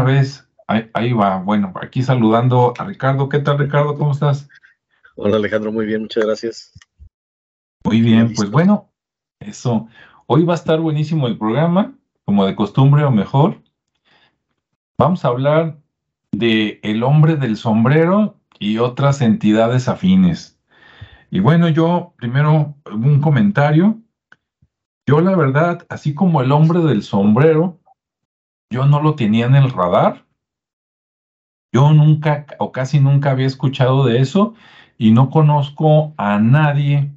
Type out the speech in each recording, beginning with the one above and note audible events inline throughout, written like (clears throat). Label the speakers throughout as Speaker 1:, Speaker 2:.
Speaker 1: una vez. Ahí, va. Bueno, aquí saludando a Ricardo. ¿Qué tal, Ricardo? ¿Cómo estás?
Speaker 2: Hola, Alejandro. Muy bien, muchas gracias.
Speaker 1: Muy bien, pues bueno, eso. Hoy va a estar buenísimo el programa, como de costumbre o mejor. Vamos a hablar de El hombre del sombrero y otras entidades afines. Y bueno, yo primero un comentario. Yo la verdad, así como el hombre del sombrero, yo no lo tenía en el radar. Yo nunca o casi nunca había escuchado de eso y no conozco a nadie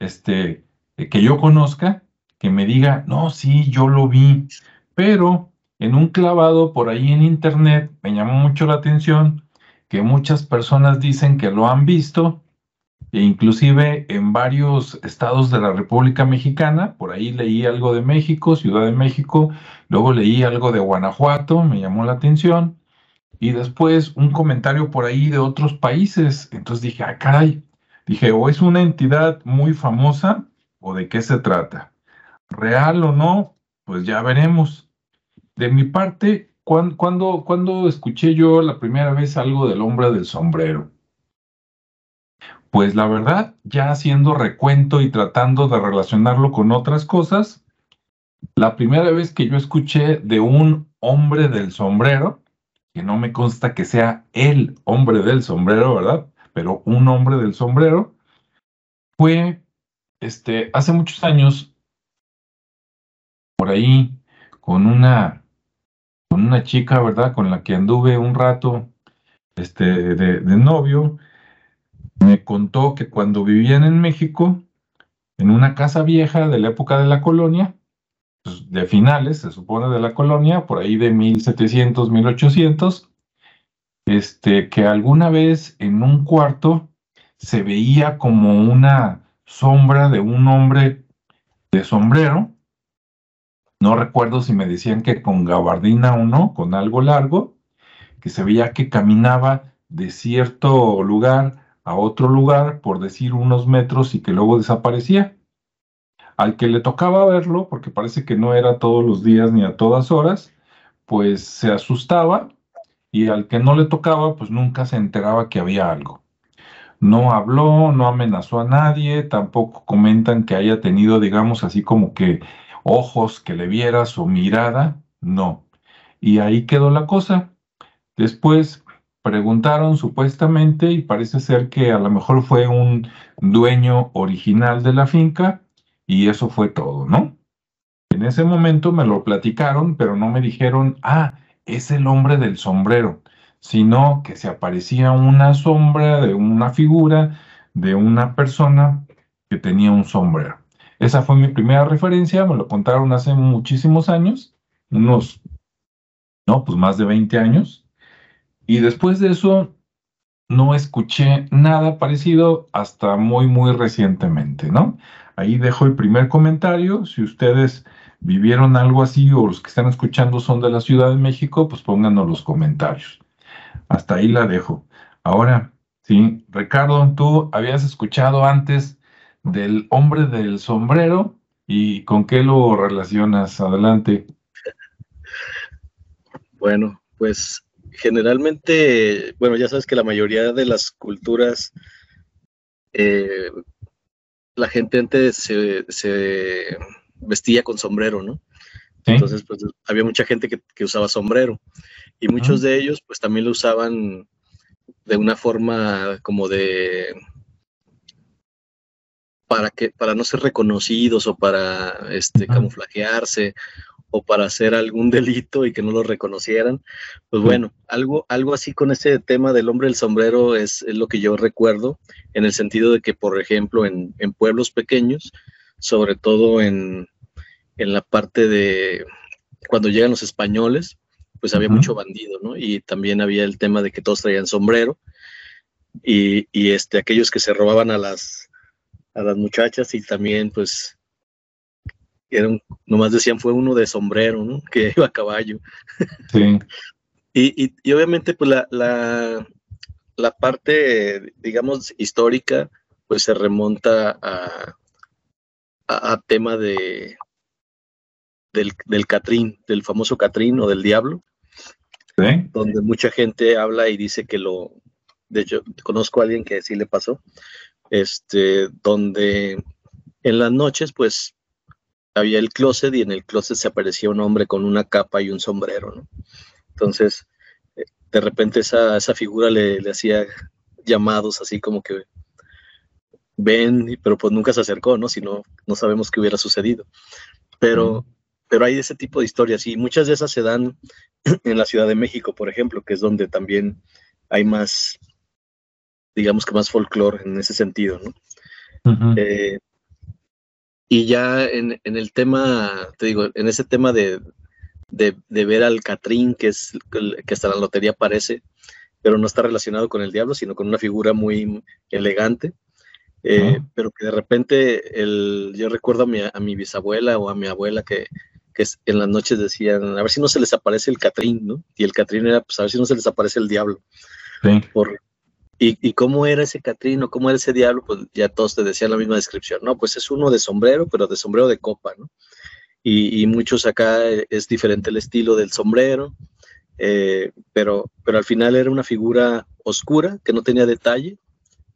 Speaker 1: este, que yo conozca que me diga, no, sí, yo lo vi, pero en un clavado por ahí en internet me llamó mucho la atención que muchas personas dicen que lo han visto e inclusive en varios estados de la República Mexicana, por ahí leí algo de México, Ciudad de México, luego leí algo de Guanajuato, me llamó la atención, y después un comentario por ahí de otros países. Entonces dije, ah, caray, dije, o es una entidad muy famosa o de qué se trata. Real o no, pues ya veremos. De mi parte, ¿cuándo, cuando, escuché yo la primera vez algo del hombre del sombrero? Pues la verdad, ya haciendo recuento y tratando de relacionarlo con otras cosas, la primera vez que yo escuché de un hombre del sombrero, que no me consta que sea el hombre del sombrero, ¿verdad? Pero un hombre del sombrero, fue este, hace muchos años, por ahí, con una, con una chica, ¿verdad? Con la que anduve un rato este, de, de novio, me contó que cuando vivían en México, en una casa vieja de la época de la colonia, pues, de finales, se supone, de la colonia, por ahí de 1700, 1800, este, que alguna vez en un cuarto se veía como una sombra de un hombre de sombrero. No recuerdo si me decían que con gabardina o no, con algo largo, que se veía que caminaba de cierto lugar a otro lugar, por decir unos metros, y que luego desaparecía. Al que le tocaba verlo, porque parece que no era todos los días ni a todas horas, pues se asustaba y al que no le tocaba, pues nunca se enteraba que había algo. No habló, no amenazó a nadie, tampoco comentan que haya tenido, digamos, así como que ojos que le vieras o mirada, no. Y ahí quedó la cosa. Después preguntaron supuestamente y parece ser que a lo mejor fue un dueño original de la finca y eso fue todo, ¿no? En ese momento me lo platicaron, pero no me dijeron, ah, es el hombre del sombrero, sino que se aparecía una sombra de una figura de una persona que tenía un sombrero. Esa fue mi primera referencia, me lo contaron hace muchísimos años, unos, no, pues más de 20 años. Y después de eso, no escuché nada parecido hasta muy, muy recientemente, ¿no? Ahí dejo el primer comentario. Si ustedes vivieron algo así o los que están escuchando son de la Ciudad de México, pues pónganos los comentarios. Hasta ahí la dejo. Ahora, sí, Ricardo, tú habías escuchado antes del hombre del sombrero y con qué lo relacionas. Adelante.
Speaker 2: Bueno, pues generalmente, bueno, ya sabes que la mayoría de las culturas, eh, la gente antes se, vestía con sombrero, ¿no? Entonces, pues había mucha gente que, usaba sombrero. Y muchos de ellos, pues también lo usaban de una forma como de para que para no ser reconocidos o para este camuflajearse o para hacer algún delito y que no lo reconocieran. Pues bueno, algo, algo así con ese tema del hombre del sombrero es, lo que yo recuerdo, en el sentido de que, por ejemplo, en, pueblos pequeños, sobre todo en, la parte de cuando llegan los españoles, pues había mucho bandido, ¿no? Y también había el tema de que todos traían sombrero y, y este, aquellos que se robaban a las, a las muchachas y también pues era nomás decían fue uno de sombrero, ¿no? (laughs) Que iba a caballo. Sí. y, y, obviamente, pues la, la, la, parte, digamos, histórica, pues se remonta a, a, tema de del, del Catrín, del famoso Catrín o del Diablo. donde mucha gente habla y dice que lo, de hecho, conozco a alguien que sí le pasó, este, donde en las noches, pues, había el closet y en el closet se aparecía un hombre con una capa y un sombrero, ¿no? Entonces, eh, de repente esa, esa figura le, le, hacía llamados así como que ven, pero pues nunca se acercó, ¿no? Si no, no sabemos qué hubiera sucedido. Pero, pero hay ese tipo de historias y muchas de esas se dan (clears throat) en la Ciudad de México, por ejemplo, que es donde también hay más, digamos que más folclore en ese sentido, ¿no? Eh, y ya en, en, el tema, te digo, en ese tema de, de, de, ver al Catrín, que es que hasta la lotería aparece, pero no está relacionado con el diablo, sino con una figura muy elegante. Eh, pero que de repente el, yo recuerdo a mi, a mi, bisabuela o a mi abuela que, que, en las noches decían, a ver si no se les aparece el Catrín, ¿no? Y el Catrín era, pues a ver si no se les aparece el diablo. Sí. Por, y, y, cómo era ese Catrín o cómo era ese diablo, pues ya todos te decían la misma descripción, ¿no? Pues es uno de sombrero, pero de sombrero de copa, ¿no? Y, y muchos acá es diferente el estilo del sombrero, eh, pero, pero al final era una figura oscura que no tenía detalle,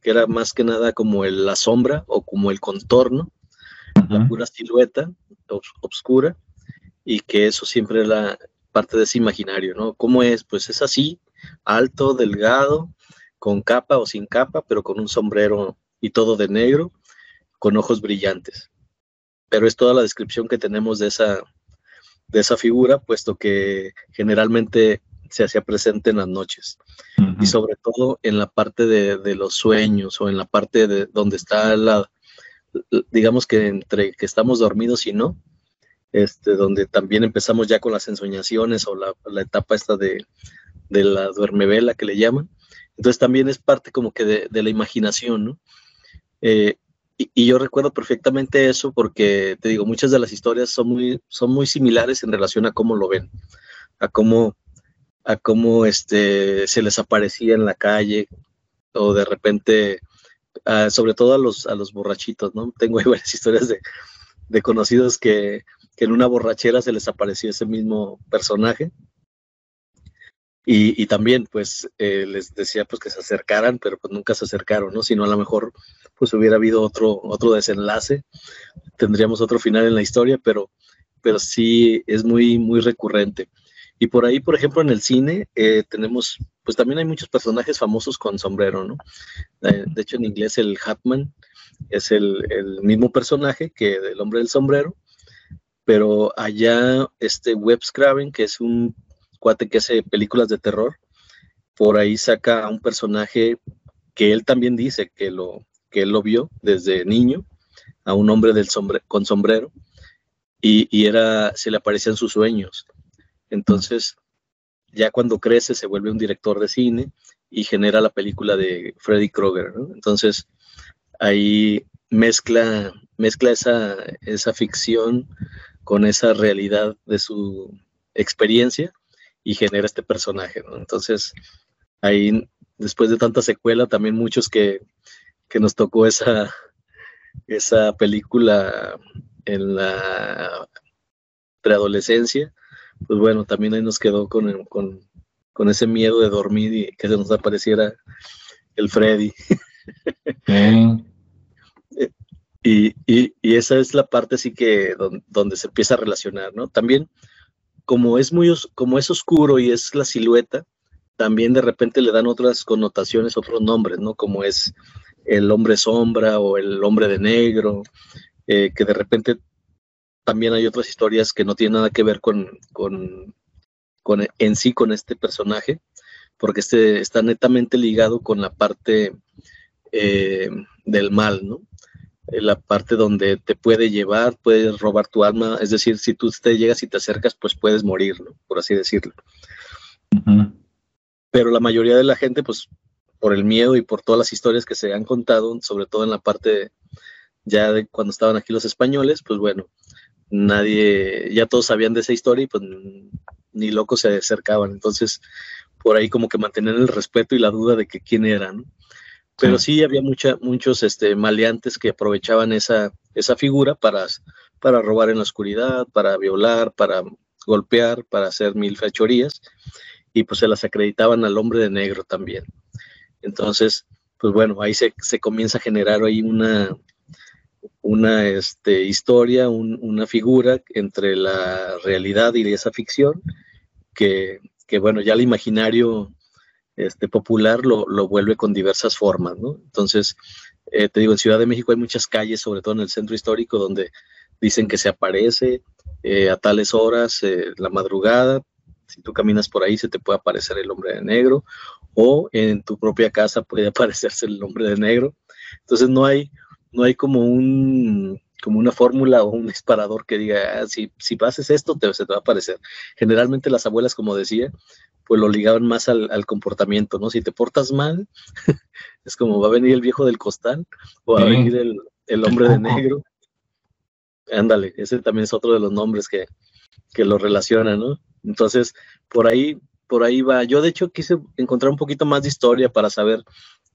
Speaker 2: que era más que nada como el, la sombra o como el contorno, la pura silueta oscura, y que eso siempre era parte de ese imaginario, ¿no? ¿Cómo es? Pues es así, alto, delgado, con capa o sin capa, pero con un sombrero y todo de negro, con ojos brillantes. Pero es toda la descripción que tenemos de esa, de esa figura, puesto que generalmente se hacía presente en las noches y sobre todo en la parte de, los sueños o en la parte de donde está la, digamos que entre que estamos dormidos y no, este, donde también empezamos ya con las ensoñaciones o la, etapa esta de, de la duermevela que le llaman. Entonces también es parte como que de, la imaginación, ¿no? Eh, y, yo recuerdo perfectamente eso porque, te digo, muchas de las historias son muy, son muy similares en relación a cómo lo ven, a cómo a cómo este, se les aparecía en la calle o de repente, sobre todo a los, a los borrachitos, ¿no? (laughs) Tengo ahí varias historias de, de conocidos que, que, en una borrachera se les apareció ese mismo personaje. Y, y también, pues, eh, les decía pues que se acercaran, pero pues nunca se acercaron, ¿no? Sino a lo mejor, pues hubiera habido otro, otro desenlace, tendríamos otro final en la historia, pero, pero sí es muy, muy recurrente. Y por ahí, por ejemplo, en el cine eh, tenemos, pues también hay muchos personajes famosos con sombrero, ¿no? Eh, de hecho, en inglés el Hatman es el, el, mismo personaje que el hombre del sombrero, pero allá este Webb Craven, que es un cuate que hace películas de terror, por ahí saca a un personaje que él también dice que lo que él lo vio desde niño, a un hombre con sombrero, y, era, se le aparecían sus sueños. Entonces, ya cuando crece se vuelve un director de cine y genera la película de Freddy Krueger. Entonces, ahí mezcla, mezcla esa, esa ficción con esa realidad de su experiencia y genera este personaje, ¿no? Entonces, ahí, después de tanta secuela, también muchos que, que nos tocó esa, esa película en la preadolescencia, pues bueno, también ahí nos quedó con, con, con ese miedo de dormir y que se nos apareciera el Freddy. (laughs) y, y, y, esa es la parte así que donde, se empieza a relacionar, ¿no? También, como es muy como es oscuro y es la silueta, también de repente le dan otras connotaciones, otros nombres, ¿no? Como es el hombre sombra o el hombre de negro, eh, que de repente también hay otras historias que no tienen nada que ver con, con, con en sí con este personaje, porque este está netamente ligado con la parte eh, del mal, ¿no? La parte donde te puede llevar, puedes robar tu alma, es decir, si tú te llegas y te acercas, pues puedes morir, ¿no? Por así decirlo. Pero la mayoría de la gente, pues por el miedo y por todas las historias que se han contado, sobre todo en la parte ya de cuando estaban aquí los españoles, pues bueno, nadie, ya todos sabían de esa historia y pues ni locos se acercaban. Entonces, por ahí como que mantener el respeto y la duda de que quién era, ¿no? Pero sí, había mucha, muchos este, maleantes que aprovechaban esa, esa figura para, para robar en la oscuridad, para violar, para golpear, para hacer mil fechorías. y pues se las acreditaban al hombre de negro también. Entonces, pues bueno, ahí se, comienza a generar ahí una, una este, historia, una figura entre la realidad y esa ficción, que, que bueno, ya el imaginario este, popular lo, lo, vuelve con diversas formas, ¿no? Entonces, eh, te digo, en Ciudad de México hay muchas calles, sobre todo en el centro histórico, donde dicen que se aparece eh, a tales horas, eh, la madrugada, si tú caminas por ahí se te puede aparecer el hombre de negro, o en tu propia casa puede (laughs) aparecerse el hombre de negro. Entonces no hay, no hay como un como una fórmula o un disparador que diga, ah, si, si haces esto, te, se te va a aparecer. Generalmente las abuelas, como decía, pues lo ligaban más al, comportamiento, ¿no? Si te portas mal, (laughs) es como va a venir el viejo del costal o va a venir el, hombre de negro. Ándale, ese también es otro de los nombres que, que lo relacionan, ¿no? Entonces, por ahí, por ahí va. Yo de hecho quise encontrar un poquito más de historia para saber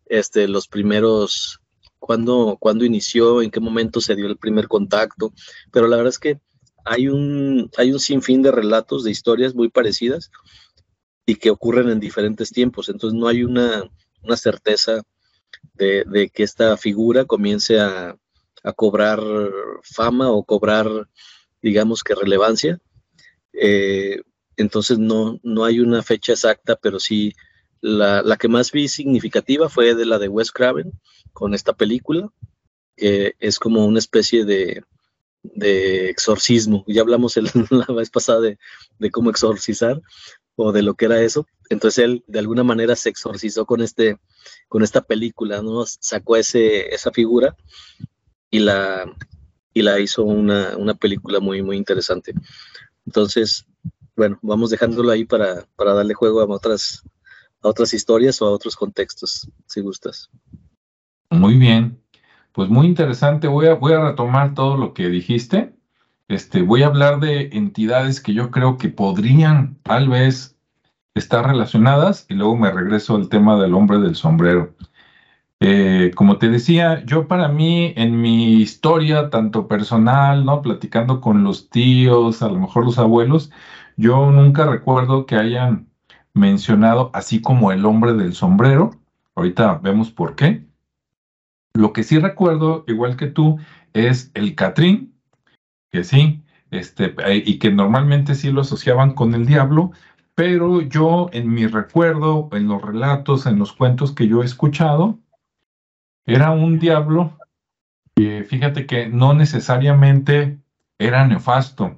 Speaker 2: este, los primeros, cuándo, cuándo inició, en qué momento se dio el primer contacto, pero la verdad es que hay un, hay un sinfín de relatos, de historias muy parecidas y que ocurren en diferentes tiempos. Entonces no hay una, certeza de, que esta figura comience a, cobrar fama o cobrar, digamos que relevancia. Eh, entonces no, no hay una fecha exacta, pero sí la, que más vi significativa fue de la de Wes Craven con esta película, que es como una especie de, exorcismo. Ya hablamos (laughs) la vez pasada de, de, cómo exorcizar, o de lo que era eso. Entonces él de alguna manera se exorcizó con este, con esta película, ¿no? Sacó ese, esa figura y la, y la hizo una, una película muy, muy interesante. Entonces, bueno, vamos dejándolo ahí para, para darle juego a otras, a otras historias o a otros contextos, si gustas.
Speaker 1: Muy bien, pues muy interesante. Voy a, voy a retomar todo lo que dijiste este, voy a hablar de entidades que yo creo que podrían tal vez estar relacionadas y luego me regreso al tema del hombre del sombrero. Eh, como te decía, yo para mí en mi historia, tanto personal, ¿no? Platicando con los tíos, a lo mejor los abuelos, yo nunca recuerdo que hayan mencionado así como el hombre del sombrero. Ahorita vemos por qué. Lo que sí recuerdo, igual que tú, es el Catrín, que sí, este, eh, y que normalmente sí lo asociaban con el diablo, pero yo en mi recuerdo, en los relatos, en los cuentos que yo he escuchado, era un diablo, que fíjate que no necesariamente era nefasto,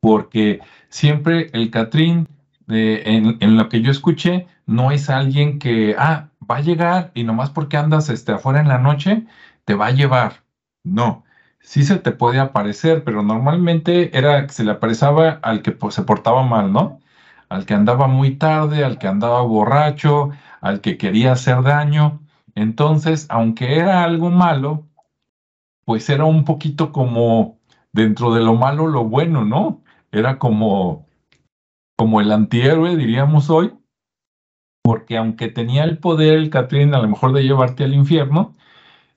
Speaker 1: porque siempre el Catrín, en, lo que yo escuché, no es alguien que, ah, va a llegar y nomás porque andas este, afuera en la noche, te va a llevar. No, sí se te puede aparecer, pero normalmente era que se le aparecía al que pues, se portaba mal, ¿no? Al que andaba muy tarde, al que andaba borracho, al que quería hacer daño. Entonces, aunque era algo malo, pues era un poquito como dentro de lo malo lo bueno, ¿no? Era como, como el antihéroe, diríamos hoy, porque aunque tenía el poder el Catrín a lo mejor de llevarte al infierno,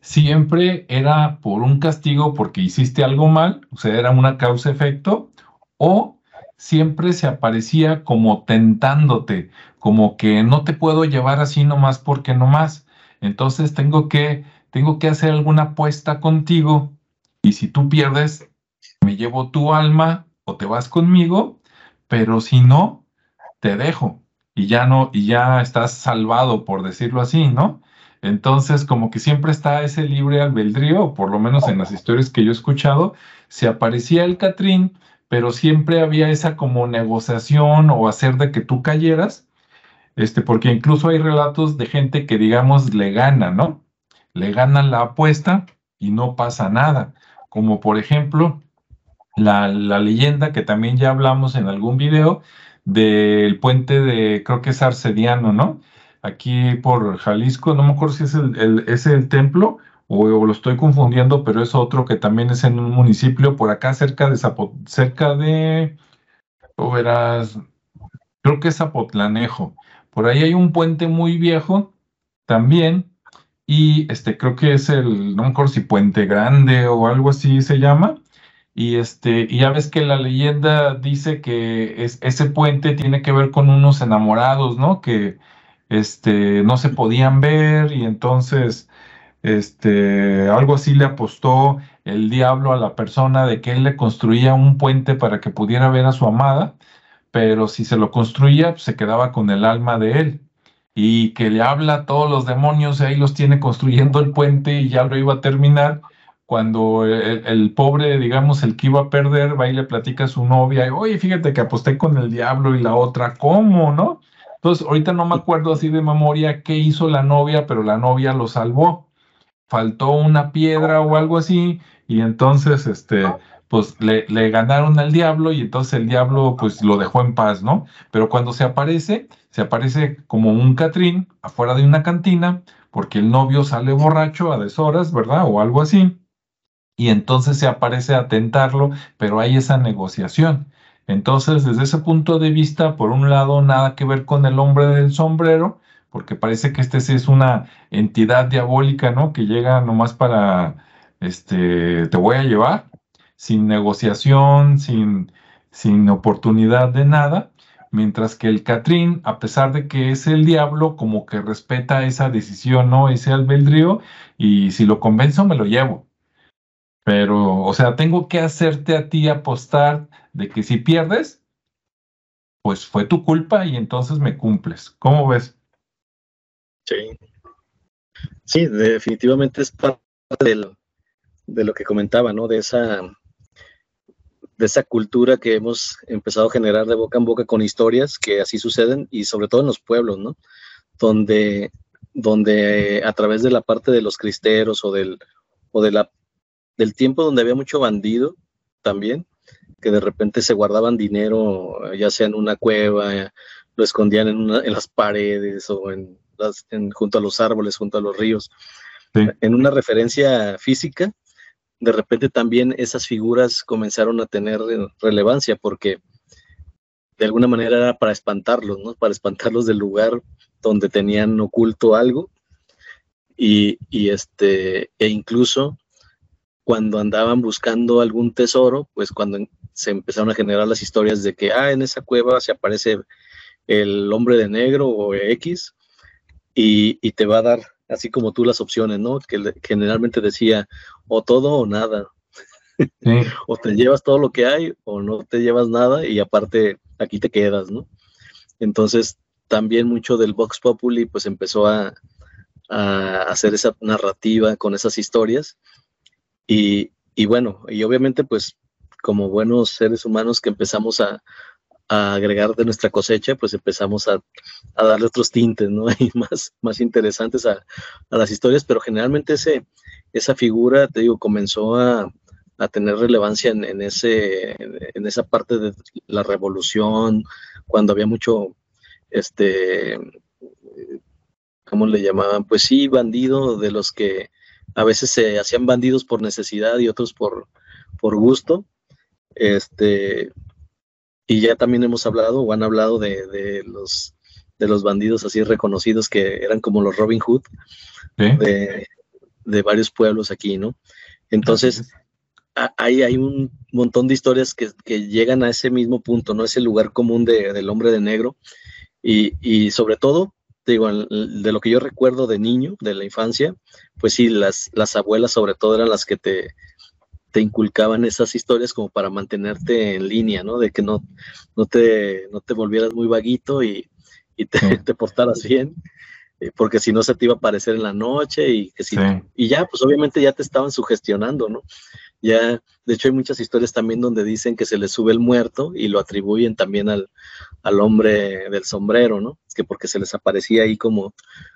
Speaker 1: siempre era por un castigo porque hiciste algo mal, o sea, era una causa-efecto, o siempre se aparecía como tentándote, como que no te puedo llevar así nomás porque nomás. Entonces tengo que, tengo que hacer alguna apuesta contigo y si tú pierdes, me llevo tu alma o te vas conmigo, pero si no, te dejo y ya no, y ya estás salvado, por decirlo así, ¿no? Entonces, como que siempre está ese libre albedrío, por lo menos en las historias que yo he escuchado, se aparecía el Catrín, pero siempre había esa como negociación o hacer de que tú cayeras, este, porque incluso hay relatos de gente que, digamos, le gana, ¿no? Le ganan la apuesta y no pasa nada. Como por ejemplo, la, leyenda que también ya hablamos en algún video del puente de, creo que es Arcediano, ¿no? aquí por Jalisco, no me acuerdo si es el, el templo o, lo estoy confundiendo, pero es otro que también es en un municipio por acá cerca de Zapot, cerca de, verás, creo que es Zapotlanejo. Por ahí hay un puente muy viejo también y este creo que es el, no me acuerdo si Puente Grande o algo así se llama. Y este, y ya ves que la leyenda dice que es, ese puente tiene que ver con unos enamorados, ¿no? Que este, no se podían ver y entonces este, algo así le apostó el diablo a la persona de que él le construía un puente para que pudiera ver a su amada, pero si se lo construía, pues, se quedaba con el alma de él. Y que le habla a todos los demonios, y ahí los tiene construyendo el puente y ya lo iba a terminar. Cuando el, pobre, digamos, el que iba a perder, va y le platica a su novia, y, oye, fíjate que aposté con el diablo y la otra, ¿cómo, no? Entonces, ahorita no me acuerdo así de memoria qué hizo la novia, pero la novia lo salvó. Faltó una piedra o algo así, y entonces, este, pues le, le, ganaron al diablo y entonces el diablo pues lo dejó en paz, ¿no? Pero cuando se aparece, se aparece como un Catrín afuera de una cantina, porque el novio sale borracho a deshoras, ¿verdad? O algo así. Y entonces se aparece a tentarlo, pero hay esa negociación. Entonces, desde ese punto de vista, por un lado, nada que ver con el hombre del sombrero, porque parece que este sí es una entidad diabólica, ¿no? Que llega nomás para, este, te voy a llevar, sin negociación, sin, sin oportunidad de nada, mientras que el Catrín, a pesar de que es el diablo, como que respeta esa decisión, ¿no? Ese albedrío, y si lo convenzo, me lo llevo. Pero, o sea, tengo que hacerte a ti apostar de que si pierdes, pues fue tu culpa y entonces me cumples. ¿Cómo ves?
Speaker 2: Sí. Sí, definitivamente es parte de lo que comentaba, ¿no? De esa, de esa cultura que hemos empezado a generar de boca en boca con historias que así suceden y sobre todo en los pueblos, ¿no? Donde, donde a través de la parte de los cristeros o del, o de la, del tiempo donde había mucho bandido también, que de repente se guardaban dinero, ya sea en una cueva, lo escondían en, en las paredes o en junto a los árboles, junto a los ríos. En una referencia física, de repente también esas figuras comenzaron a tener relevancia porque de alguna manera era para espantarlos, ¿no? Para espantarlos del lugar donde tenían oculto algo y, y este, e incluso cuando andaban buscando algún tesoro, pues cuando se empezaron a generar las historias de que, ah, en esa cueva se aparece el hombre de negro o X, y, te va a dar, así como tú, las opciones, ¿no? Que generalmente decía o todo o nada. (laughs) o te llevas todo lo que hay o no te llevas nada y aparte aquí te quedas, ¿no? Entonces, también mucho del Vox Populi pues empezó a, a hacer esa narrativa con esas historias y, bueno, y obviamente pues como buenos seres humanos que empezamos a, agregar de nuestra cosecha, pues empezamos a, darle otros tintes, ¿no? (laughs) Y más, más interesantes a, las historias, pero generalmente ese, esa figura, te digo, comenzó a, tener relevancia en, ese, en esa parte de la revolución, cuando había mucho, este, ¿cómo le llamaban? Pues sí, bandido, de los que a veces se hacían bandidos por necesidad y otros por, por gusto. Este, y ya también hemos hablado o han hablado de, los, de los bandidos así reconocidos que eran como los Robin Hood de, varios pueblos aquí, ¿no? Entonces, ahí hay un montón de historias que, llegan a ese mismo punto, ¿no? Ese lugar común del hombre de negro. Y, y sobre todo, digo, de lo que yo recuerdo de niño, de la infancia, pues sí, las, las abuelas sobre todo eran las que te, te inculcaban esas historias como para mantenerte en línea, ¿no? De que no, no, te, no te volvieras muy vaguito y, y te, (laughs) te, portaras bien, eh, porque si no se te iba a aparecer en la noche y que si, y ya, pues obviamente ya te estaban sugestionando, ¿no? Ya, de hecho hay muchas historias también donde dicen que se le sube el muerto y lo atribuyen también al, al hombre del sombrero, ¿no? Que porque se les aparecía ahí como,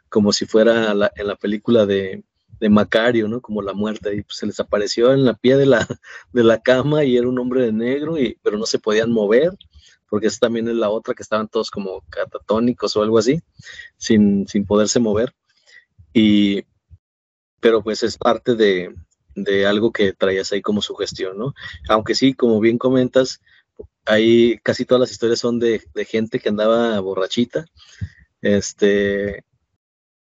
Speaker 2: como si fuera en la película de, de Macario, ¿no? Como la muerte, y pues se les apareció en la pie de la, de la cama y era un hombre de negro, y, pero no se podían mover, porque esa también es la otra, que estaban todos como catatónicos o algo así, sin, sin poderse mover. Y, pero pues es parte de, de algo que traías ahí como sugestión, ¿no? Aunque sí, como bien comentas, ahí casi todas las historias son de, de gente que andaba borrachita, este,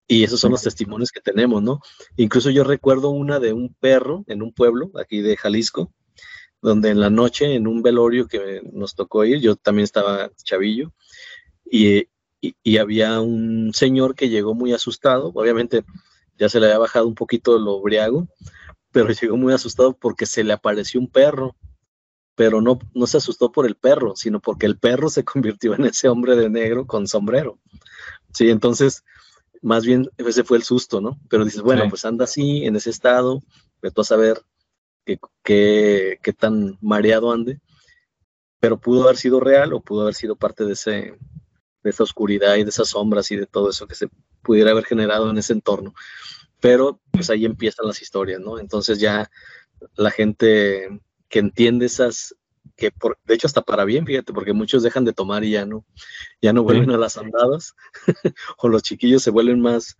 Speaker 2: y esos son los testimonios que tenemos, ¿no? Incluso yo recuerdo una de un perro en un pueblo aquí de Jalisco, donde en la noche, en un velorio que nos tocó ir, yo también estaba chavillo, y, y, había un señor que llegó muy asustado, obviamente ya se le había bajado un poquito lo briago, pero (laughs) llegó muy asustado porque se le apareció un perro, pero no, no se asustó por el perro, sino porque el perro se (laughs) convirtió en ese hombre de negro con sombrero. Sí, entonces, más bien ese fue el susto, ¿no? Pero dices, bueno, pues anda así, en ese estado, tú a saber qué, qué tan mareado ande, pero pudo haber sido real o pudo haber sido parte de ese, de esa oscuridad y de esas sombras y de todo eso que se pudiera haber generado en ese entorno. Pero pues ahí empiezan las historias, ¿no? Entonces ya la gente que entiende esas, que por, de hecho hasta para bien, fíjate, porque muchos dejan de tomar y ya no, ya no vuelven a las andadas, (laughs) o los chiquillos se vuelven más,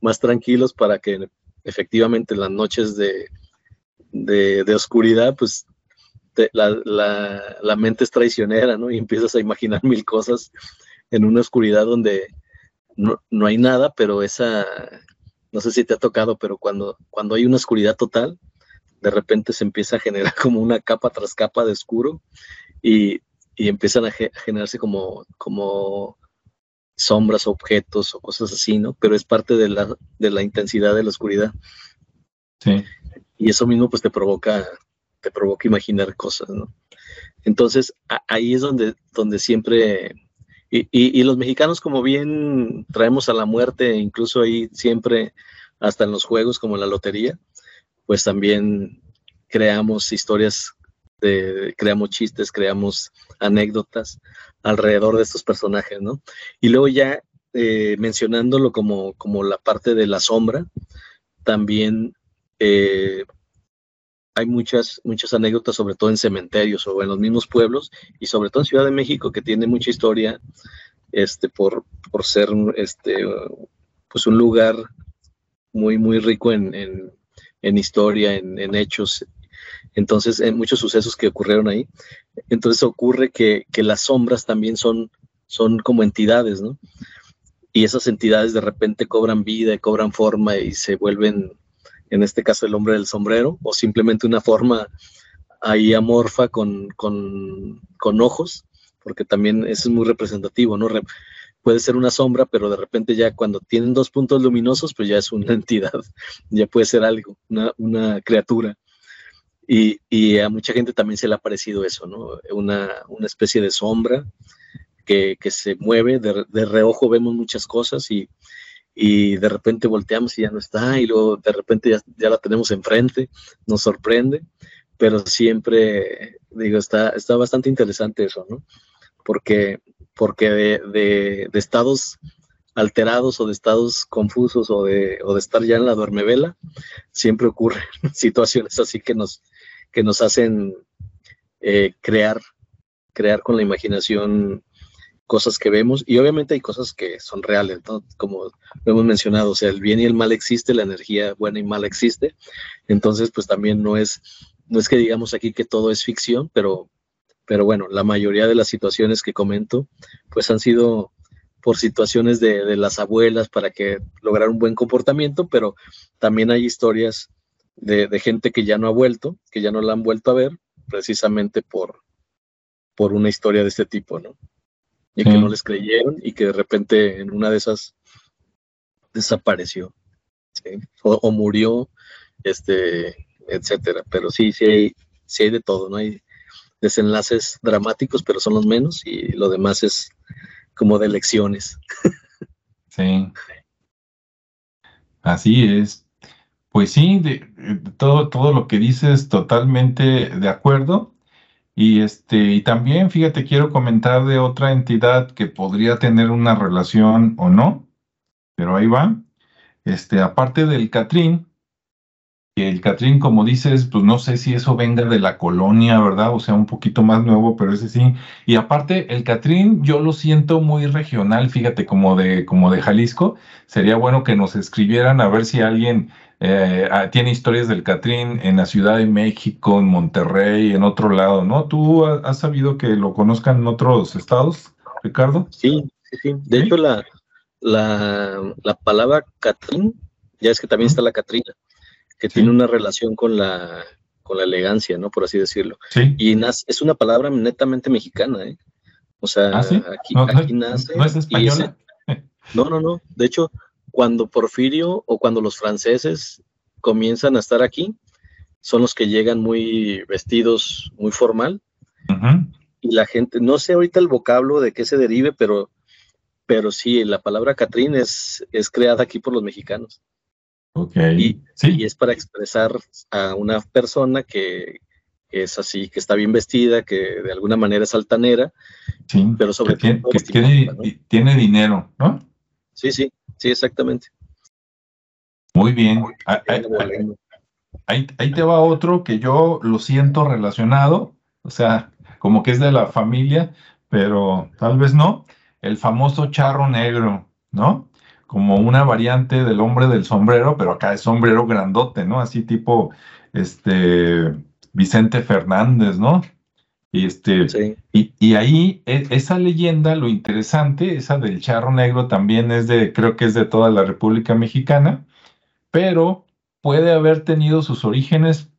Speaker 2: más tranquilos para que efectivamente las noches de, de, oscuridad, pues la, la, la, mente es traicionera, ¿no? Y empiezas a imaginar mil cosas en una oscuridad donde no, no, hay nada, pero esa, no sé si te ha tocado, pero cuando, cuando hay una oscuridad total, de repente se empieza a generar (laughs) como una capa tras capa de oscuro y, y empiezan a, generarse como, como sombras, objetos o cosas así, ¿no? Pero es parte de la, de la intensidad de la oscuridad.
Speaker 1: Sí.
Speaker 2: Y eso mismo pues te provoca, te provoca imaginar cosas, ¿no? Entonces, ahí es donde, donde siempre y, los mexicanos, como bien traemos a la muerte, incluso ahí siempre, hasta en los juegos como en la lotería, pues también creamos historias, creamos chistes, creamos anécdotas alrededor de estos personajes, ¿no? Y luego ya eh, mencionándolo como, como la parte de la sombra, también eh, hay muchas, muchas anécdotas, sobre todo en cementerios o en los mismos pueblos, y sobre todo en Ciudad de México, que tiene mucha historia este, por, por ser este, pues un lugar muy, muy rico en, historia, en, hechos. Entonces, en muchos sucesos que ocurrieron ahí. Entonces ocurre que, que las sombras también son, son como entidades, ¿no? Y esas entidades de repente cobran vida, cobran forma y se vuelven en este caso el hombre del sombrero, o simplemente una forma ahí amorfa con, con, con ojos, porque también eso es muy representativo, ¿no? Puede ser una sombra, pero de repente ya cuando tienen dos puntos luminosos, pues ya es una (laughs) entidad, ya puede ser algo, una, una criatura. Y, y, a mucha gente también se le ha parecido eso, ¿no? Una, una especie de sombra que, que se mueve, de, de, reojo vemos muchas cosas y, y de repente volteamos y ya no está, y luego de repente ya, la tenemos enfrente, nos sorprende, pero siempre, digo, está, está bastante interesante eso, ¿no? Porque, porque de, estados alterados o de estados confusos o de, o de estar ya en la duermevela, siempre ocurren (laughs) situaciones así que nos, que nos hacen eh, crear, crear con la imaginación cosas que vemos. Y obviamente hay cosas que son reales, como lo hemos mencionado, o sea, el bien y el mal existe, la energía buena y mala existe, entonces pues también no es, no es que digamos aquí que todo es ficción, pero, pero bueno, la mayoría de las situaciones que comento pues han sido por situaciones de, de las abuelas para que lograr un buen comportamiento, pero también hay historias de, de gente que ya no ha vuelto, que ya no la han vuelto a ver, precisamente por, por una historia de este tipo, ¿no? y que no les creyeron y que de repente en una de esas desapareció o, murió, este, etcétera. Pero sí, sí hay, sí hay de todo, ¿no? Hay desenlaces dramáticos, pero son los menos y lo demás es como de lecciones.
Speaker 1: Sí. Así es. Pues sí, de, todo, todo lo que dices, totalmente de acuerdo. Y este, y también, fíjate, quiero comentar de otra entidad que podría tener una relación o no, pero ahí va. Este, aparte del Catrín, el Catrín, como dices, pues no sé si eso venga de la colonia, ¿verdad? O sea, un poquito más nuevo, pero ese sí. Y aparte, el Catrín yo lo siento muy regional, fíjate, como de, como de Jalisco. Sería bueno que nos escribieran a ver si alguien eh, ah, tiene historias del Catrín en la Ciudad de México, en Monterrey, en otro lado, ¿no? ¿Tú has sabido que lo conozcan en otros estados, Ricardo?
Speaker 2: Sí, sí, sí. De hecho, la, la, la, palabra Catrín, ya es que también está la Catrina, que tiene una relación con la, con la elegancia, ¿no? Por así decirlo.
Speaker 1: Sí.
Speaker 2: Y es una palabra netamente mexicana, ¿eh? O sea,
Speaker 1: ¿Ah,
Speaker 2: aquí, aquí nace.
Speaker 1: ¿No es española?
Speaker 2: no, no, no. De hecho, cuando Porfirio o cuando los franceses comienzan a estar aquí, son los que llegan muy vestidos, muy formal. Y la gente, no sé ahorita el vocablo de qué se derive, pero, pero sí, la palabra Catrín es, es creada aquí por los mexicanos.
Speaker 1: Ok.
Speaker 2: Y, sí. y es para expresar a una persona que, es así, que está bien vestida, que de alguna manera es altanera,
Speaker 1: sí, pero sobre todo que tiene, tiene dinero, ¿no?
Speaker 2: Sí, sí, sí, exactamente.
Speaker 1: Muy bien. Ahí, ahí, te va otro que yo lo siento relacionado, o sea, como que es de la familia, pero tal vez no. El famoso charro negro, ¿no? Como una variante del hombre del sombrero, pero acá es sombrero grandote, ¿no? Así tipo, este, Vicente Fernández, ¿no? Y, este, y, y, ahí e, esa leyenda, lo interesante, esa del charro negro también es de, creo que es de toda la República Mexicana, pero puede haber tenido sus orígenes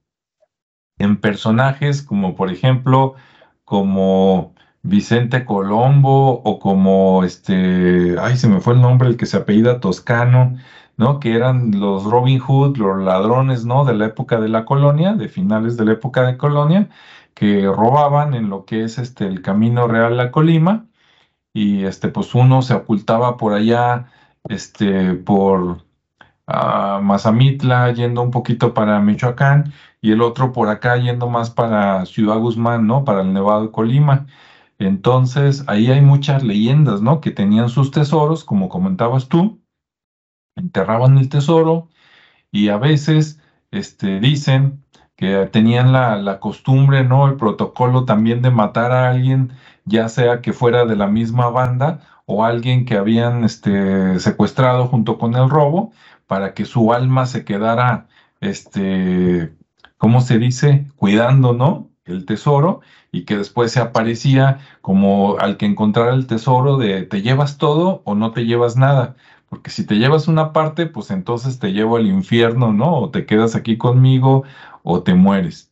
Speaker 1: en personajes como por ejemplo como Vicente Colombo o como este, ay, se me fue el nombre, el que se apellida Toscano, ¿no? Que eran los Robin Hood, los ladrones, ¿no? De la época de la colonia, de finales de la época de colonia, que robaban en lo que es este el Camino Real a Colima y este pues uno se ocultaba por allá este por Mazamitla yendo un poquito para Michoacán y el otro por acá yendo más para Ciudad Guzmán, ¿no? Para el Nevado de Colima. Entonces, ahí hay muchas leyendas, ¿no? Que tenían sus tesoros, como comentabas tú, enterraban el tesoro y a veces este, dicen que tenían la, costumbre, ¿no? El protocolo también de matar a alguien, ya sea que fuera de la misma banda o alguien que habían este, secuestrado junto con el robo, para que su alma se quedara, este, ¿cómo se dice? Cuidando, ¿no? El tesoro y que después se aparecía como al que encontrara el tesoro de te llevas todo o no te llevas nada. Porque si te llevas una parte, pues entonces te llevo al infierno, ¿no? O te quedas aquí conmigo o te mueres.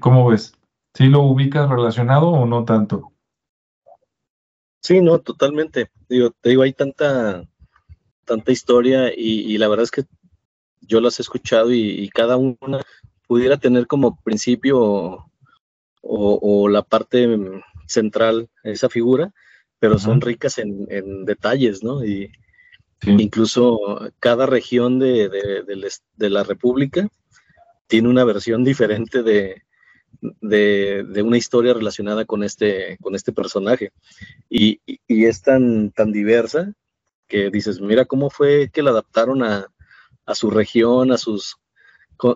Speaker 1: ¿Cómo ves? ¿Sí lo ubicas relacionado o no tanto?
Speaker 2: Sí, no, totalmente. Digo, te digo, hay tanta, tanta historia y, la verdad es que yo las he escuchado y, cada una pudiera tener como principio o, la parte central esa figura, pero son ricas en, detalles, ¿no? Y incluso cada región de, de, la República tiene una versión diferente de, de, una historia relacionada con este, con este personaje. Y, y, es tan, tan diversa que dices, mira cómo fue que la adaptaron a, a su región, a sus,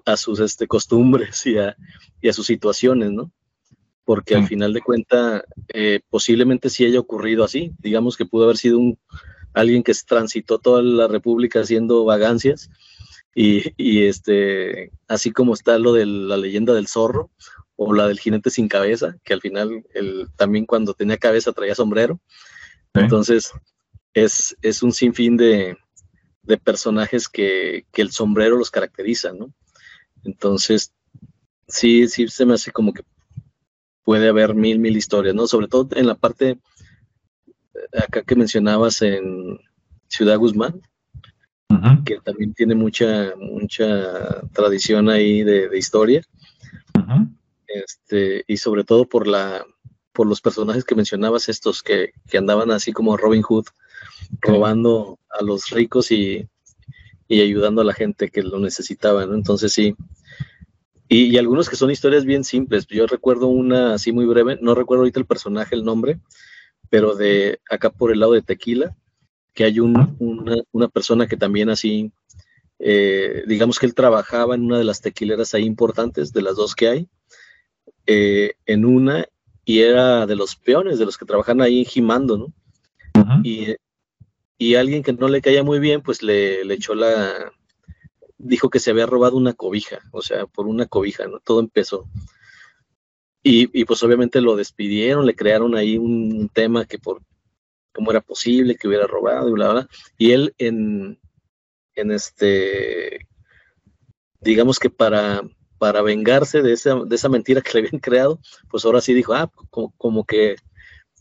Speaker 2: a sus este, costumbres y a, y a sus situaciones, ¿no? Porque al final de cuenta, eh, posiblemente sí haya ocurrido así. Digamos que pudo haber sido un, alguien que transitó toda la República haciendo vagancias. Y, y, este, así como está lo de la leyenda del zorro o la del jinete sin cabeza, que al final también cuando tenía cabeza traía sombrero. Entonces, es, es un sinfín de, de personajes que, que, el sombrero los caracteriza, ¿no? Entonces, sí, sí se me hace como que puede haber mil, mil historias, ¿no? Sobre todo en la parte acá que mencionabas en Ciudad Guzmán, que también tiene mucha, mucha tradición ahí de, historia. Este, y sobre todo por la, por los personajes que mencionabas, estos que, que andaban así como Robin Hood, robando a los ricos y, ayudando a la gente que lo necesitaba, ¿no? Entonces sí. Y, algunos que son historias bien simples. Yo recuerdo una así muy breve, no recuerdo ahorita el personaje, el nombre, pero de acá por el lado de Tequila, que hay una, una, persona que también así, eh, digamos que él trabajaba en una de las tequileras ahí importantes, de las dos que hay, eh, en una, y era de los peones, de los que trabajan ahí gimando, ¿no? y, y, alguien que no le caía muy bien, pues le, le, echó la, dijo que se había robado una cobija, o sea, por una cobija, ¿no? Todo empezó. Y, y pues obviamente lo despidieron, le crearon ahí un tema que por cómo era posible que hubiera robado y bla, bla. Y él en, en este, digamos que para para vengarse de esa, de esa mentira que le habían creado, pues ahora sí dijo, ah, como, que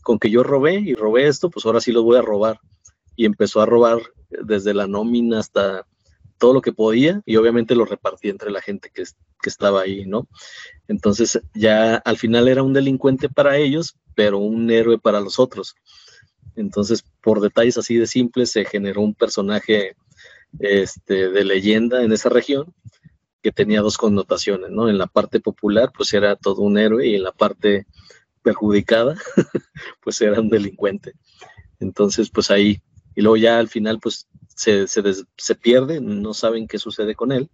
Speaker 2: con que yo robé y robé esto, pues ahora sí lo voy a robar. Y empezó a robar desde la nómina hasta todo lo que podía y obviamente lo repartía entre la gente que, estaba ahí, ¿no? Entonces ya al final era un delincuente para ellos, pero un héroe para los otros. Entonces, por detalles así de simples, se generó un personaje este, de leyenda en esa región que tenía dos connotaciones, ¿no? En la parte popular, pues era todo un héroe y en la parte perjudicada, (laughs) pues era un delincuente. Entonces, pues ahí, y luego ya al final, pues se, se, pierde, no saben qué sucede con él,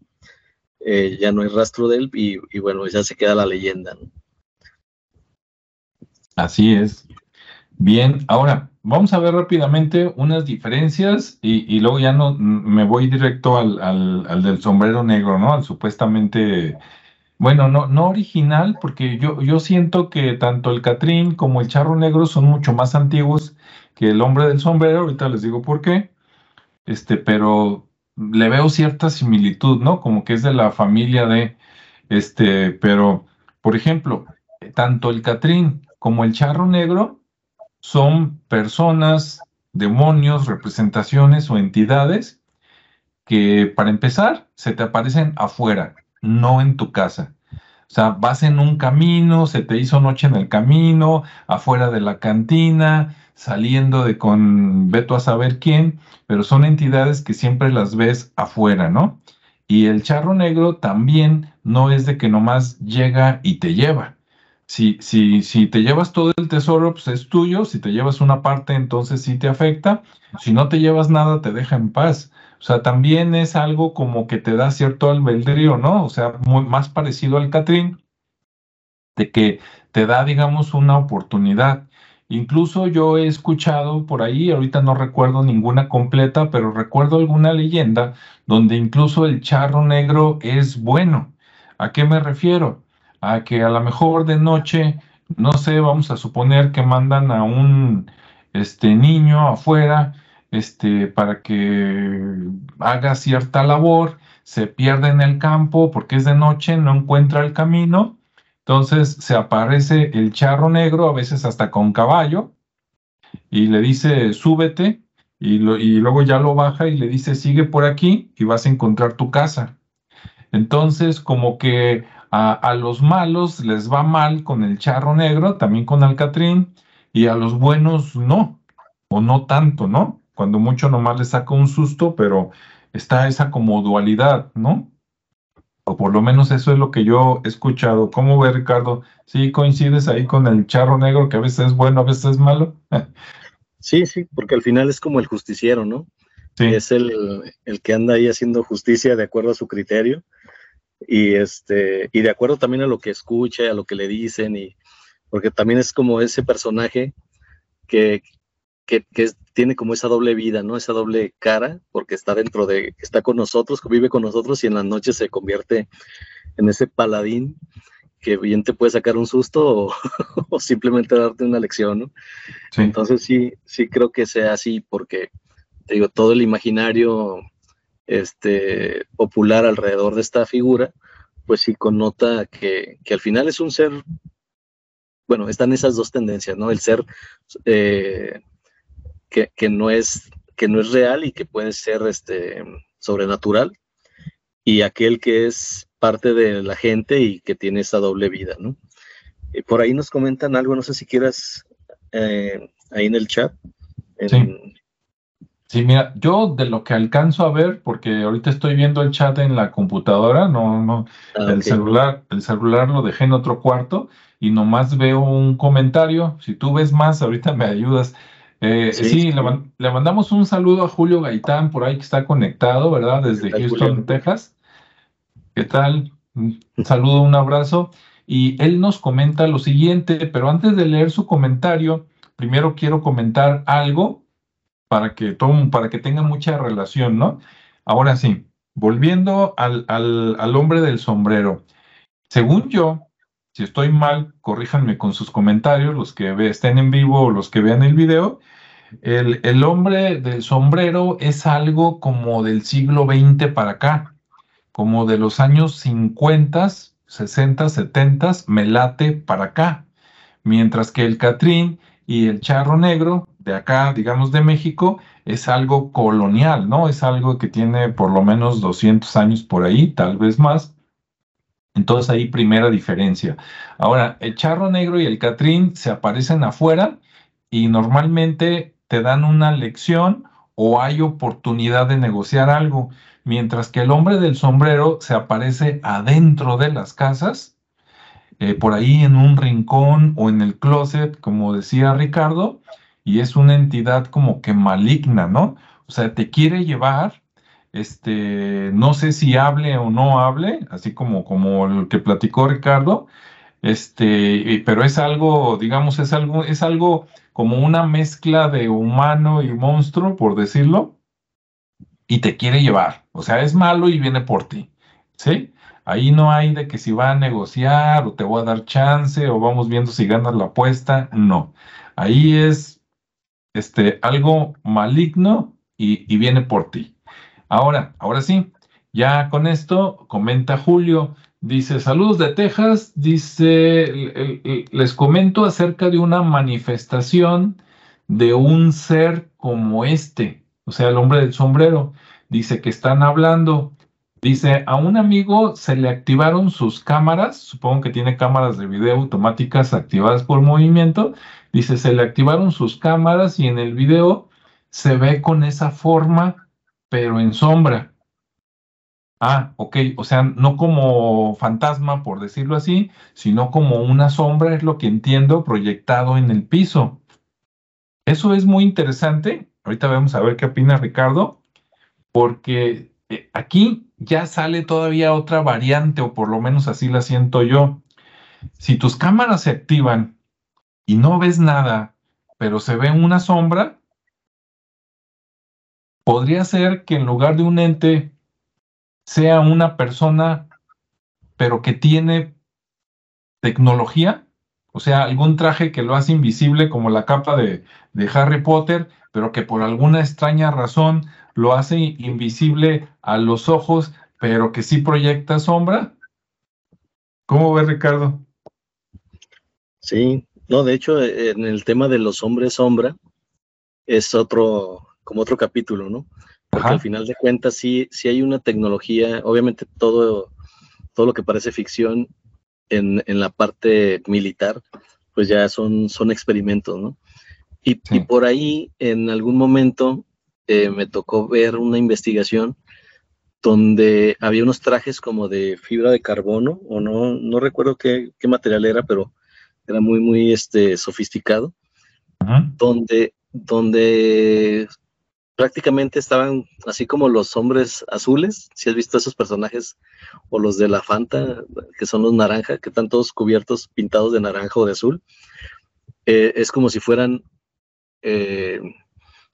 Speaker 2: eh, ya no hay rastro de él y, y, bueno, ya se queda la leyenda. ¿no?
Speaker 1: Así es. Bien, ahora vamos a ver rápidamente unas diferencias y, luego ya no me voy directo al, al, del sombrero negro, ¿no? Al supuestamente, bueno, no, no original, porque yo, yo siento que tanto el Catrín como el charro negro son mucho más antiguos que el hombre del sombrero, ahorita les digo por qué, este, pero le veo cierta similitud, ¿no? Como que es de la familia de, este, pero, por ejemplo, tanto el Catrín como el charro negro son personas, demonios, representaciones o entidades que para empezar se te aparecen afuera, no en tu casa. O sea, vas en un camino, se te hizo noche en el camino, afuera de la cantina, saliendo de con veto a saber quién, pero son entidades que siempre las ves afuera, ¿no? Y el charro negro también no es de que nomás llega y te lleva si, si, si te llevas todo el tesoro, pues es tuyo. Si te llevas una parte, entonces sí te afecta. Si no te llevas nada, te deja en paz. O sea, también es algo como que te da cierto albedrío, ¿no? O sea, más parecido al Catrín, de que te da, digamos, una oportunidad. Incluso yo he escuchado por ahí, ahorita no recuerdo ninguna completa, pero recuerdo alguna leyenda donde incluso el charro negro es bueno. ¿A qué me refiero? a que a lo mejor de noche, no sé, vamos a suponer que mandan a un este, niño afuera este, para que haga cierta labor, se pierde en el campo porque es de noche, no encuentra el camino, entonces se aparece el charro negro, a veces hasta con caballo, y le dice, súbete, y, luego ya lo baja y le dice, sigue por aquí y vas a encontrar tu casa. Entonces, como que a, los malos les va mal con el charro negro, también con Alcatrín, y a los buenos no, o no tanto, ¿no? Cuando mucho nomás les saca un susto, pero está esa como dualidad, ¿no? O por lo menos eso es lo que yo he escuchado. ¿Cómo ve, Ricardo? ¿Sí coincides ahí con el charro negro, que a veces es bueno, a veces es malo?
Speaker 2: sí, sí, porque al final es como el justiciero, ¿no? Sí. Es el, el que anda ahí haciendo justicia de acuerdo a su criterio y este y de acuerdo también a lo que escucha, a lo que le dicen y porque también es como ese personaje que, que, tiene como esa doble vida, ¿no? Esa doble cara, porque está dentro de, está con nosotros, vive con nosotros y en las noches se convierte en ese paladín que bien te puede sacar un susto o, (laughs) simplemente darte una lección, ¿no? Entonces sí, sí creo que sea así, porque te digo, todo el imaginario este, popular alrededor de esta figura, pues sí connota que, que al final es un ser, bueno, están esas dos tendencias, ¿no? El ser eh, que, que, no es, que no es real y que puede ser este, sobrenatural, y aquel que es parte de la gente y que tiene esa doble vida, ¿no? Y por ahí nos comentan algo, no sé si quieras eh, ahí en el chat.
Speaker 1: sí. Sí, mira, yo de lo que alcanzo a ver, porque ahorita estoy viendo el chat en la computadora, no, no, ah, el celular, el celular lo dejé en otro cuarto y nomás veo un comentario. Si tú ves más, ahorita me ayudas. Eh, sí, Le, mandamos un saludo a Julio Gaitán por ahí que está conectado, ¿verdad? Desde Houston, Texas. ¿Qué tal? Un saludo, un abrazo. Y él nos comenta lo siguiente, pero antes de leer su comentario, primero quiero comentar algo para que, todo, para que tenga mucha relación, ¿no? Ahora sí, volviendo al, al, hombre del sombrero. Según yo, si estoy mal, corríjanme con sus comentarios, los que estén en vivo o los que vean el video. El, el, hombre del sombrero es algo como del siglo XX para acá, como de los años 50 60, 70, me late para acá. Mientras que el Catrín y el charro negro de acá, digamos de México, es algo colonial, ¿no? Es algo que tiene por lo menos 200 años por ahí, tal vez más. Entonces ahí primera diferencia. Ahora, el charro negro y el catrín se aparecen afuera y normalmente te dan una lección o hay oportunidad de negociar algo, mientras que el hombre del sombrero se aparece adentro de las casas, eh, por ahí en un rincón o en el closet, como decía Ricardo, y es una entidad como que maligna, ¿no? O sea, te quiere llevar este, no sé si hable o no hable, así como, como el que platicó Ricardo, este, pero es algo, digamos, es algo, es algo como una mezcla de humano y monstruo, por decirlo, y te quiere llevar. O sea, es malo y viene por ti, ¿sí? Ahí no hay de que si va a negociar o te voy a dar chance o vamos viendo si ganas la apuesta, no. Ahí es este, algo maligno y viene por ti. Ahora, ahora sí, ya con esto comenta Julio, dice, saludos de Texas, dice, les comento acerca de una manifestación de un ser como este, o sea, el hombre del sombrero, dice que están hablando, dice, a un amigo se le activaron sus cámaras, supongo que tiene cámaras de video automáticas activadas por movimiento, dice, se le activaron sus cámaras y en el video se ve con esa forma pero en sombra. Ah, ok, o sea, no como fantasma, por decirlo así, sino como una sombra, es lo que entiendo, proyectado en el piso. Eso es muy interesante. Ahorita vamos a ver qué opina Ricardo, porque eh, aquí ya sale todavía otra variante, o por lo menos así la siento yo. Si tus cámaras se activan y no ves nada, pero se ve una sombra, podría ser que en lugar de un ente sea una persona, pero que tiene tecnología, o sea, algún traje que lo hace invisible como la capa de, Harry Potter, pero que por alguna extraña razón lo hace invisible a los ojos, pero que sí proyecta sombra. ¿Cómo ves, Ricardo?
Speaker 2: Sí, no, de hecho, en el tema de los hombres sombra, es otro, como otro capítulo, ¿no? Porque al final de cuentas sí, sí hay una tecnología, obviamente todo, todo lo que parece ficción en, la parte militar, pues ya son, son experimentos, ¿no? Y, por ahí en algún momento eh, me tocó ver una investigación donde había unos trajes como de fibra de carbono, o no, no recuerdo qué, material era, pero era muy, muy este, sofisticado, donde, donde prácticamente estaban así como los hombres azules, si has visto esos personajes, o los de la Fanta, que son los naranja, que están todos cubiertos, pintados de naranja o de azul. Eh, es como si fueran eh,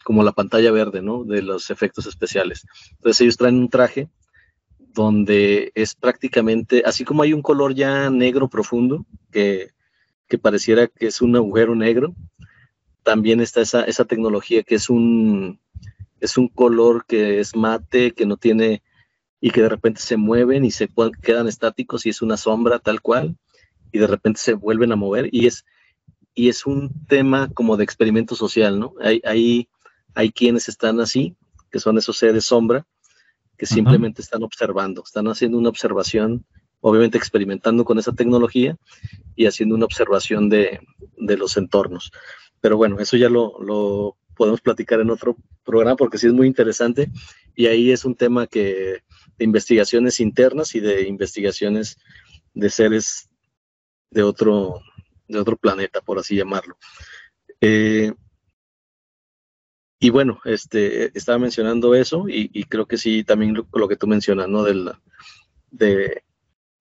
Speaker 2: como la pantalla verde, ¿no? De los efectos especiales. Entonces ellos traen un traje donde es prácticamente, así como hay un color ya negro profundo, que, que pareciera que es un agujero negro, también está esa, esa tecnología que es un, es un color que es mate, que no tiene y que de repente se mueven y se quedan estáticos y es una sombra tal cual y de repente se vuelven a mover y es y es un tema como de experimento social, ¿no? Hay, hay, hay quienes están así, que son esos seres sombra, que simplemente están observando, están haciendo una observación, obviamente experimentando con esa tecnología y haciendo una observación de, de los entornos. Pero bueno, eso ya lo, lo podemos platicar en otro programa porque sí es muy interesante y ahí es un tema que de investigaciones internas y de investigaciones de seres de otro, de otro planeta, por así llamarlo. Eh, y bueno, este, estaba mencionando eso y, creo que sí, también lo, que tú mencionas, ¿no? De la, de,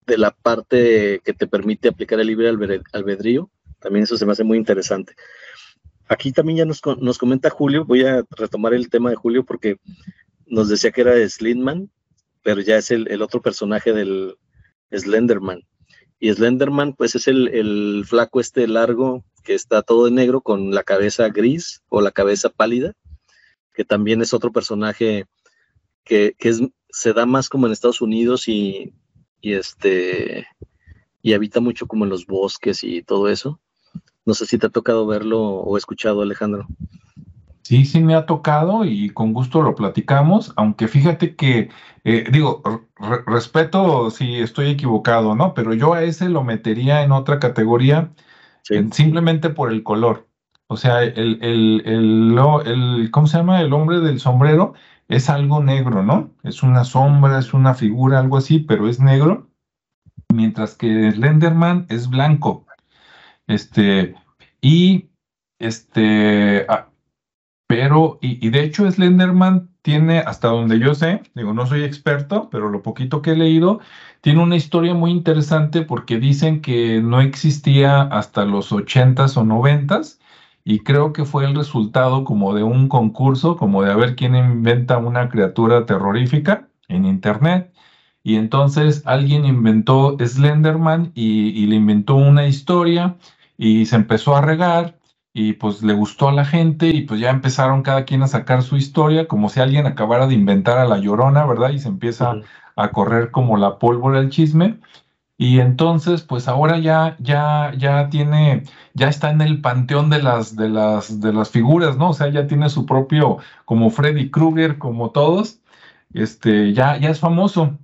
Speaker 2: de la parte que te permite aplicar el libre albedrío, también eso se me hace muy interesante. Aquí también ya nos, nos, comenta Julio, voy a retomar el tema de Julio porque nos decía que era Slindman, pero ya es el, otro personaje del Slenderman. Y Slenderman, pues es el, flaco este largo que está todo de negro con la cabeza gris o la cabeza pálida, que también es otro personaje que, es, se da más como en Estados Unidos y, y este y habita mucho como en los bosques y todo eso. No sé si te ha tocado verlo o escuchado, Alejandro.
Speaker 1: Sí, sí me ha tocado y con gusto lo platicamos, aunque fíjate que, eh, digo, respeto si estoy equivocado, ¿no? Pero yo a ese lo metería en otra categoría simplemente por el color. O sea, el, el, el, el, ¿cómo se llama? El hombre del sombrero es algo negro, ¿no? Es una sombra, es una figura, algo así, pero es negro, mientras que Slenderman es blanco. Este, y este, ah, pero, y, de hecho Slenderman tiene, hasta donde yo sé, digo, no soy experto, pero lo poquito que he leído, tiene una historia muy interesante porque dicen que no existía hasta los ochentas o noventas y creo que fue el resultado como de un concurso, como de a ver quién inventa una criatura terrorífica en internet. Y entonces alguien inventó Slenderman y le inventó una historia y se empezó a regar y pues le gustó a la gente y pues ya empezaron cada quien a sacar su historia, como si alguien acabara de inventar a la llorona, ¿verdad? Y se empieza a correr como la pólvora el chisme. Y entonces, pues ahora ya, ya, ya tiene, ya está en el panteón de las, de las, de las figuras, ¿no? O sea, ya tiene su propio, como Freddy Krueger, como todos, este, ya, ya es famoso.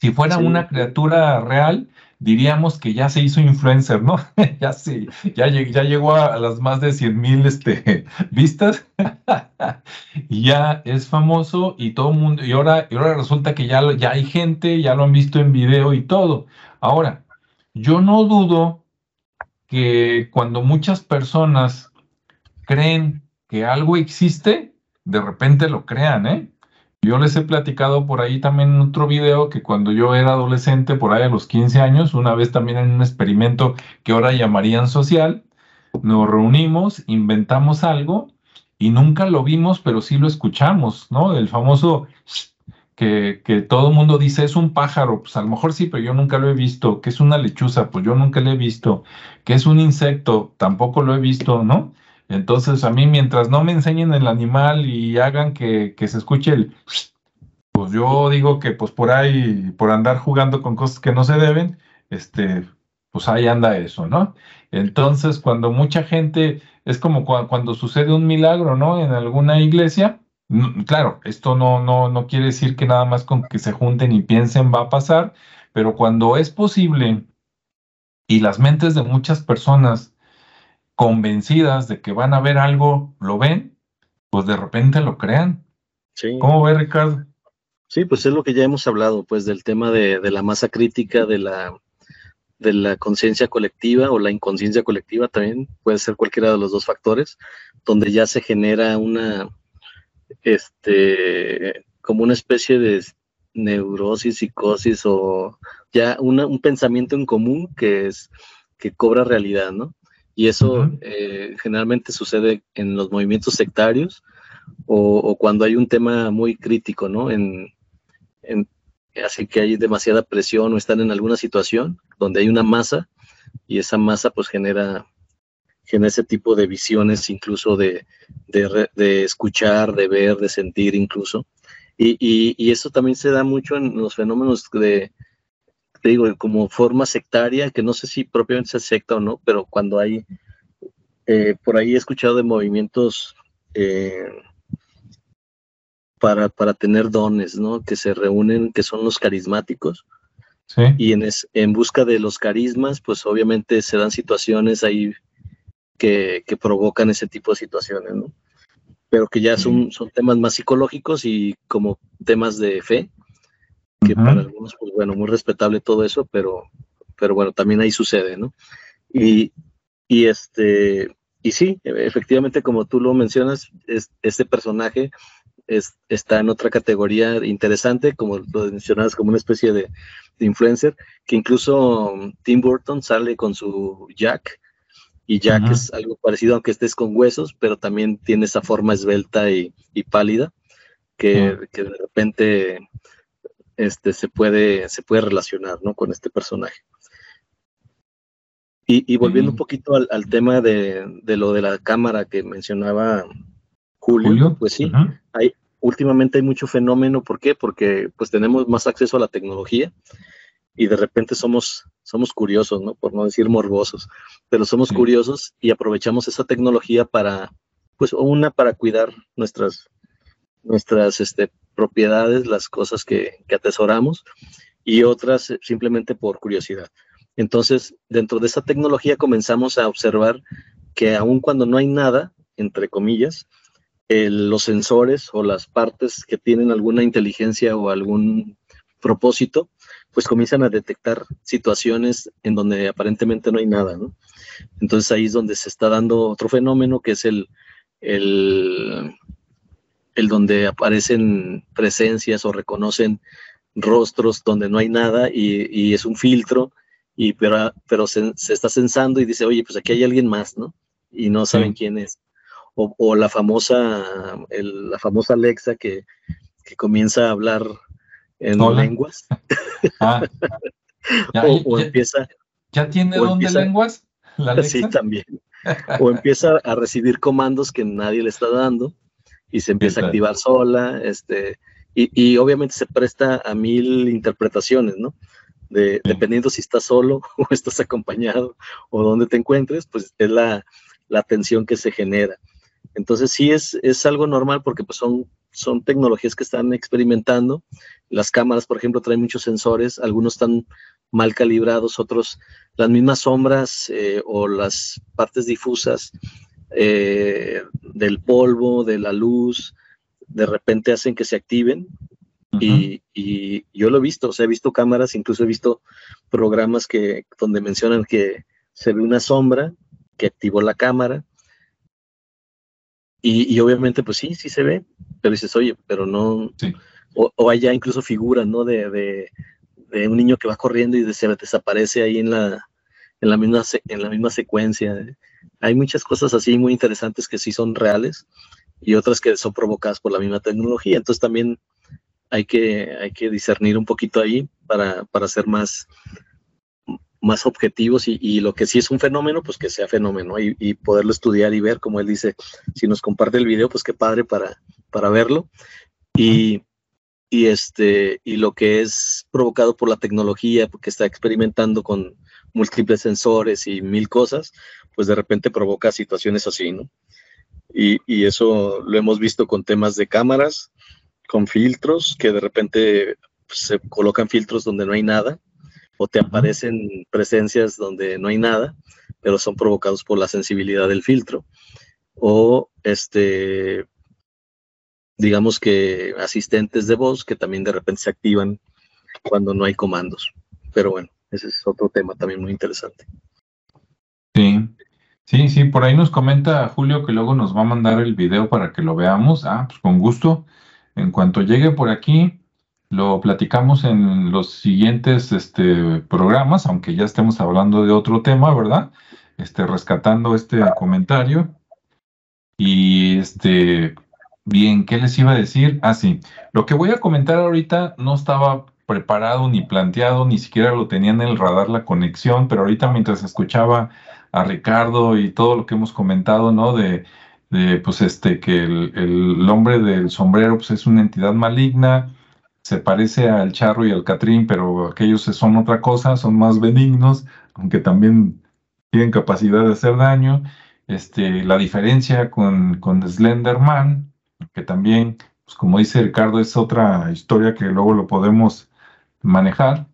Speaker 1: Si fuera una criatura real, diríamos que ya se hizo influencer, ¿no? (laughs) ya sí, ya, ya llegó a, las más de 100 mil este, (laughs) vistas (laughs) y ya es famoso y todo el mundo, y ahora, y ahora resulta que ya, ya hay gente, ya lo han visto en video y todo. Ahora, yo no dudo que cuando muchas personas creen que algo existe, de repente lo crean, ¿eh? Yo les he platicado por ahí también en otro video que cuando yo era adolescente, por ahí a los 15 años, una vez también en un experimento que ahora llamarían social, nos reunimos, inventamos algo y nunca lo vimos, pero sí lo escuchamos, ¿no? El famoso que, que todo el mundo dice es un pájaro, pues a lo mejor sí, pero yo nunca lo he visto, que es una lechuza, pues yo nunca lo he visto, que es un insecto, tampoco lo he visto, ¿no? Entonces, a mí, mientras no me enseñen el animal y hagan que, se escuche el, (sniffs) pues yo digo que pues por ahí, por andar jugando con cosas que no se deben, este, pues ahí anda eso, ¿no? Entonces, cuando mucha gente, es como cuando sucede un milagro, ¿no? En alguna iglesia, claro, esto no, no, no quiere decir que nada más con que se junten y piensen va a pasar, pero cuando es posible y las mentes de muchas personas convencidas de que van a ver algo, lo ven, pues de repente lo crean. Sí. ¿Cómo ve Ricardo?
Speaker 2: Sí, pues es lo que ya hemos hablado, pues del tema de, la masa crítica, de la, de la conciencia colectiva o la inconsciencia colectiva también, puede ser cualquiera de los dos factores, donde ya se genera una, este, como una especie de neurosis, psicosis o ya un pensamiento en común que es, que cobra realidad, ¿no? Y eso eh, generalmente sucede en los movimientos sectarios o, cuando hay un tema muy crítico, ¿no? En, así que hay demasiada presión o están en alguna situación donde hay una masa y esa masa pues genera, genera ese tipo de visiones incluso de, de, escuchar, de ver, de sentir incluso. Y, y, eso también se da mucho en los fenómenos de, te digo, como forma sectaria, que no sé si propiamente se secta o no, pero cuando hay, eh, por ahí he escuchado de movimientos eh, para, para tener dones, ¿no? Que se reúnen, que son los carismáticos. Sí. Y en, en busca de los carismas, pues obviamente se dan situaciones ahí que, que provocan ese tipo de situaciones, ¿no? Pero que ya son, son temas más psicológicos y como temas de fe, que para algunos, pues bueno, muy respetable todo eso, pero, pero bueno, también ahí sucede, ¿no? Y, y este, y sí, efectivamente, como tú lo mencionas, es, este personaje es, está en otra categoría interesante, como lo mencionabas, como una especie de, influencer, que incluso um, Tim Burton sale con su Jack, y Jack es algo parecido, aunque estés con huesos, pero también tiene esa forma esbelta y, pálida, que, que de repente este, se, puede, se puede relacionar ¿no? con este personaje. Y, volviendo un poquito al, tema de, lo de la cámara que mencionaba Julio, pues sí, hay, últimamente hay mucho fenómeno, ¿por qué? Porque pues tenemos más acceso a la tecnología y de repente somos, somos curiosos, ¿no? Por no decir morbosos, pero somos curiosos y aprovechamos esa tecnología para, pues, una, para cuidar nuestras, nuestras este, propiedades, las cosas que, que atesoramos, y otras simplemente por curiosidad. Entonces, dentro de esa tecnología comenzamos a observar que aun cuando no hay nada, entre comillas, los sensores o las partes que tienen alguna inteligencia o algún propósito, pues comienzan a detectar situaciones en donde aparentemente no hay nada. Entonces ahí es donde se está dando otro fenómeno que es el, el, el donde aparecen presencias o reconocen rostros donde no hay nada y, es un filtro, y, pero, pero se, está censando y dice, oye, pues aquí hay alguien más, ¿no? Y no saben quién es. O, la famosa, la famosa Alexa que, que comienza a hablar en lenguas. (laughs) Ah.
Speaker 1: o, empieza. ¿Ya tiene don de lenguas?
Speaker 2: La (laughs) Sí, también. (laughs) o empieza a recibir comandos que nadie le está dando y se empieza a activar sola, este, y, obviamente se presta a mil interpretaciones, ¿no? De, Dependiendo si estás solo (laughs) o estás acompañado o dónde te encuentres, pues es la, la tensión que se genera. Entonces sí es, es algo normal porque pues son, son tecnologías que están experimentando. Las cámaras, por ejemplo, traen muchos sensores, algunos están mal calibrados, otros las mismas sombras eh, o las partes difusas eh, del polvo, de la luz, de repente hacen que se activen. y, yo lo he visto, o sea, he visto cámaras, incluso he visto programas que, donde mencionan que se ve una sombra que activó la cámara. Y, obviamente, pues sí, sí se ve, pero dices, oye, pero no. O, o, hay ya incluso figuras, ¿no? De, de, un niño que va corriendo y se desaparece ahí en la, en la, misma, en la misma secuencia. Hay muchas cosas así muy interesantes que sí son reales y otras que son provocadas por la misma tecnología. Entonces también hay que, hay que discernir un poquito ahí para, para ser más, más objetivos y, lo que sí es un fenómeno, pues que sea fenómeno y, poderlo estudiar y ver, como él dice, si nos comparte el video, pues qué padre para, para verlo. Y, y, este, y lo que es provocado por la tecnología, porque está experimentando con múltiples sensores y mil cosas, pues de repente provoca situaciones así, ¿no? Y, eso lo hemos visto con temas de cámaras, con filtros, que de repente pues, se colocan filtros donde no hay nada, o te aparecen presencias donde no hay nada, pero son provocados por la sensibilidad del filtro. O este, digamos que asistentes de voz que también de repente se activan cuando no hay comandos. Pero bueno, ese es otro tema también muy interesante.
Speaker 1: Sí, Sí, sí, por ahí nos comenta Julio que luego nos va a mandar el video para que lo veamos. Ah, pues con gusto. En cuanto llegue por aquí, lo platicamos en los siguientes este, programas, aunque ya estemos hablando de otro tema, ¿verdad? Este, rescatando este comentario. Y este, bien, ¿qué les iba a decir? Ah, sí, lo que voy a comentar ahorita no estaba preparado ni planteado, ni siquiera lo tenía en el radar la conexión, pero ahorita mientras escuchaba a Ricardo y todo lo que hemos comentado, ¿no? De, pues este, que el, hombre del sombrero pues, es una entidad maligna, se parece al charro y al catrín, pero aquellos son otra cosa, son más benignos, aunque también tienen capacidad de hacer daño. Este, la diferencia con, con Slenderman, que también, pues como dice Ricardo, es otra historia que luego lo podemos manejar.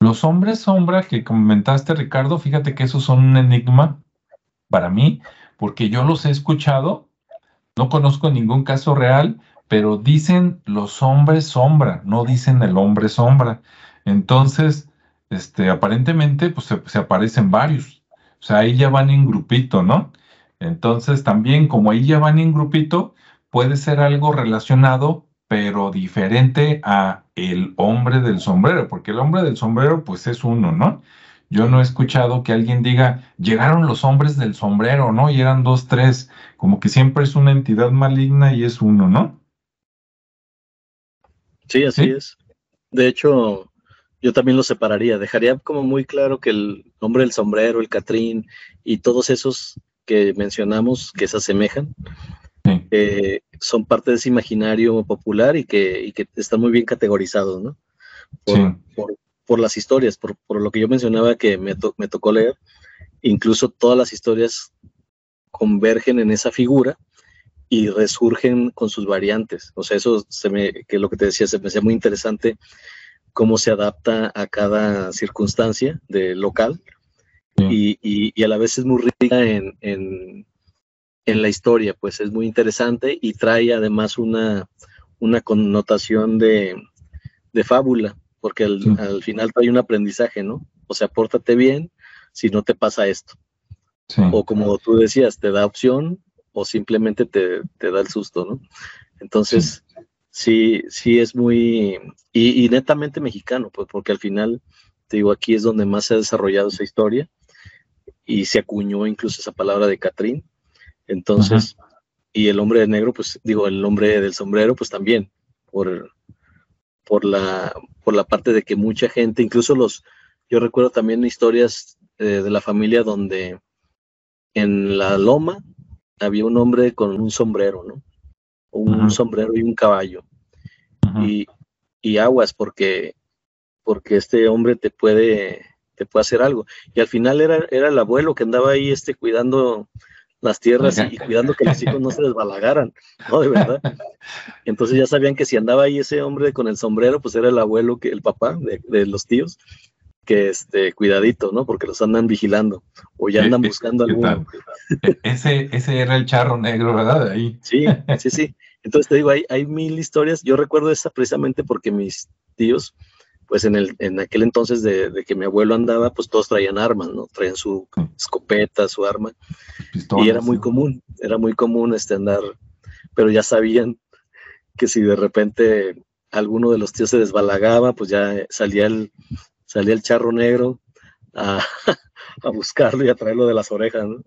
Speaker 1: Los hombres sombra que comentaste, Ricardo, fíjate que esos son un enigma para mí, porque yo los he escuchado, no conozco ningún caso real, pero dicen los hombres sombra, no dicen el hombre sombra. Entonces, este, aparentemente, pues se, se aparecen varios. O sea, ahí ya van en grupito, ¿no? Entonces, también como ahí ya van en grupito, puede ser algo relacionado pero diferente a el hombre del sombrero, porque el hombre del sombrero pues es uno, ¿no? Yo no he escuchado que alguien diga, llegaron los hombres del sombrero, ¿no? Y eran dos, tres, como que siempre es una entidad maligna y es uno, ¿no?
Speaker 2: Sí, así es. De hecho, yo también lo separaría, dejaría como muy claro que el hombre del sombrero, el Catrín y todos esos que mencionamos que se asemejan, eh, son parte de ese imaginario popular y que, están muy bien categorizados, ¿no? Por, por las historias, por, lo que yo mencionaba que me, me tocó leer, incluso todas las historias convergen en esa figura y resurgen con sus variantes. O sea, eso se me, que lo que te decía, se me hacía muy interesante cómo se adapta a cada circunstancia de local y, y, a la vez es muy rica en, en, en, la historia, pues es muy interesante y trae además una, una connotación de, de fábula, porque al, final trae un aprendizaje, ¿no? O sea, pórtate bien si no te pasa esto. O como tú decías, te da opción o simplemente te, da el susto, ¿no? Entonces, sí, sí, es muy, y, netamente mexicano, pues porque al final, te digo, aquí es donde más se ha desarrollado esa historia y se acuñó incluso esa palabra de Catrín. Entonces, y el hombre negro, pues digo, el hombre del sombrero, pues también, por, por, la, por la parte de que mucha gente, incluso los, yo recuerdo también historias eh, de la familia donde en la loma había un hombre con un sombrero, ¿no? Un sombrero y un caballo. y, y, aguas porque, porque este hombre te puede, te puede hacer algo. Y al final era, era el abuelo que andaba ahí este, cuidando las tierras y, cuidando que los hijos no se desbalagaran, ¿no? De verdad. Entonces ya sabían que si andaba ahí ese hombre con el sombrero, pues era el abuelo, que el papá de, de los tíos, que este, cuidadito, ¿no? Porque los andan vigilando o ya andan buscando algo.
Speaker 1: E, ese, ese era el charro negro, ¿verdad? Ahí.
Speaker 2: Sí, sí, sí. Entonces te digo, hay, hay mil historias. Yo recuerdo esa precisamente porque mis tíos, pues en, el, en aquel entonces de, que mi abuelo andaba, pues todos traían armas, ¿no? Traían su escopeta, su arma. y era muy común, era muy común este andar, pero ya sabían que si de repente alguno de los tíos se desbalagaba, pues ya salía el, salía el charro negro a, (laughs) buscarlo y a traerlo de las orejas, ¿no?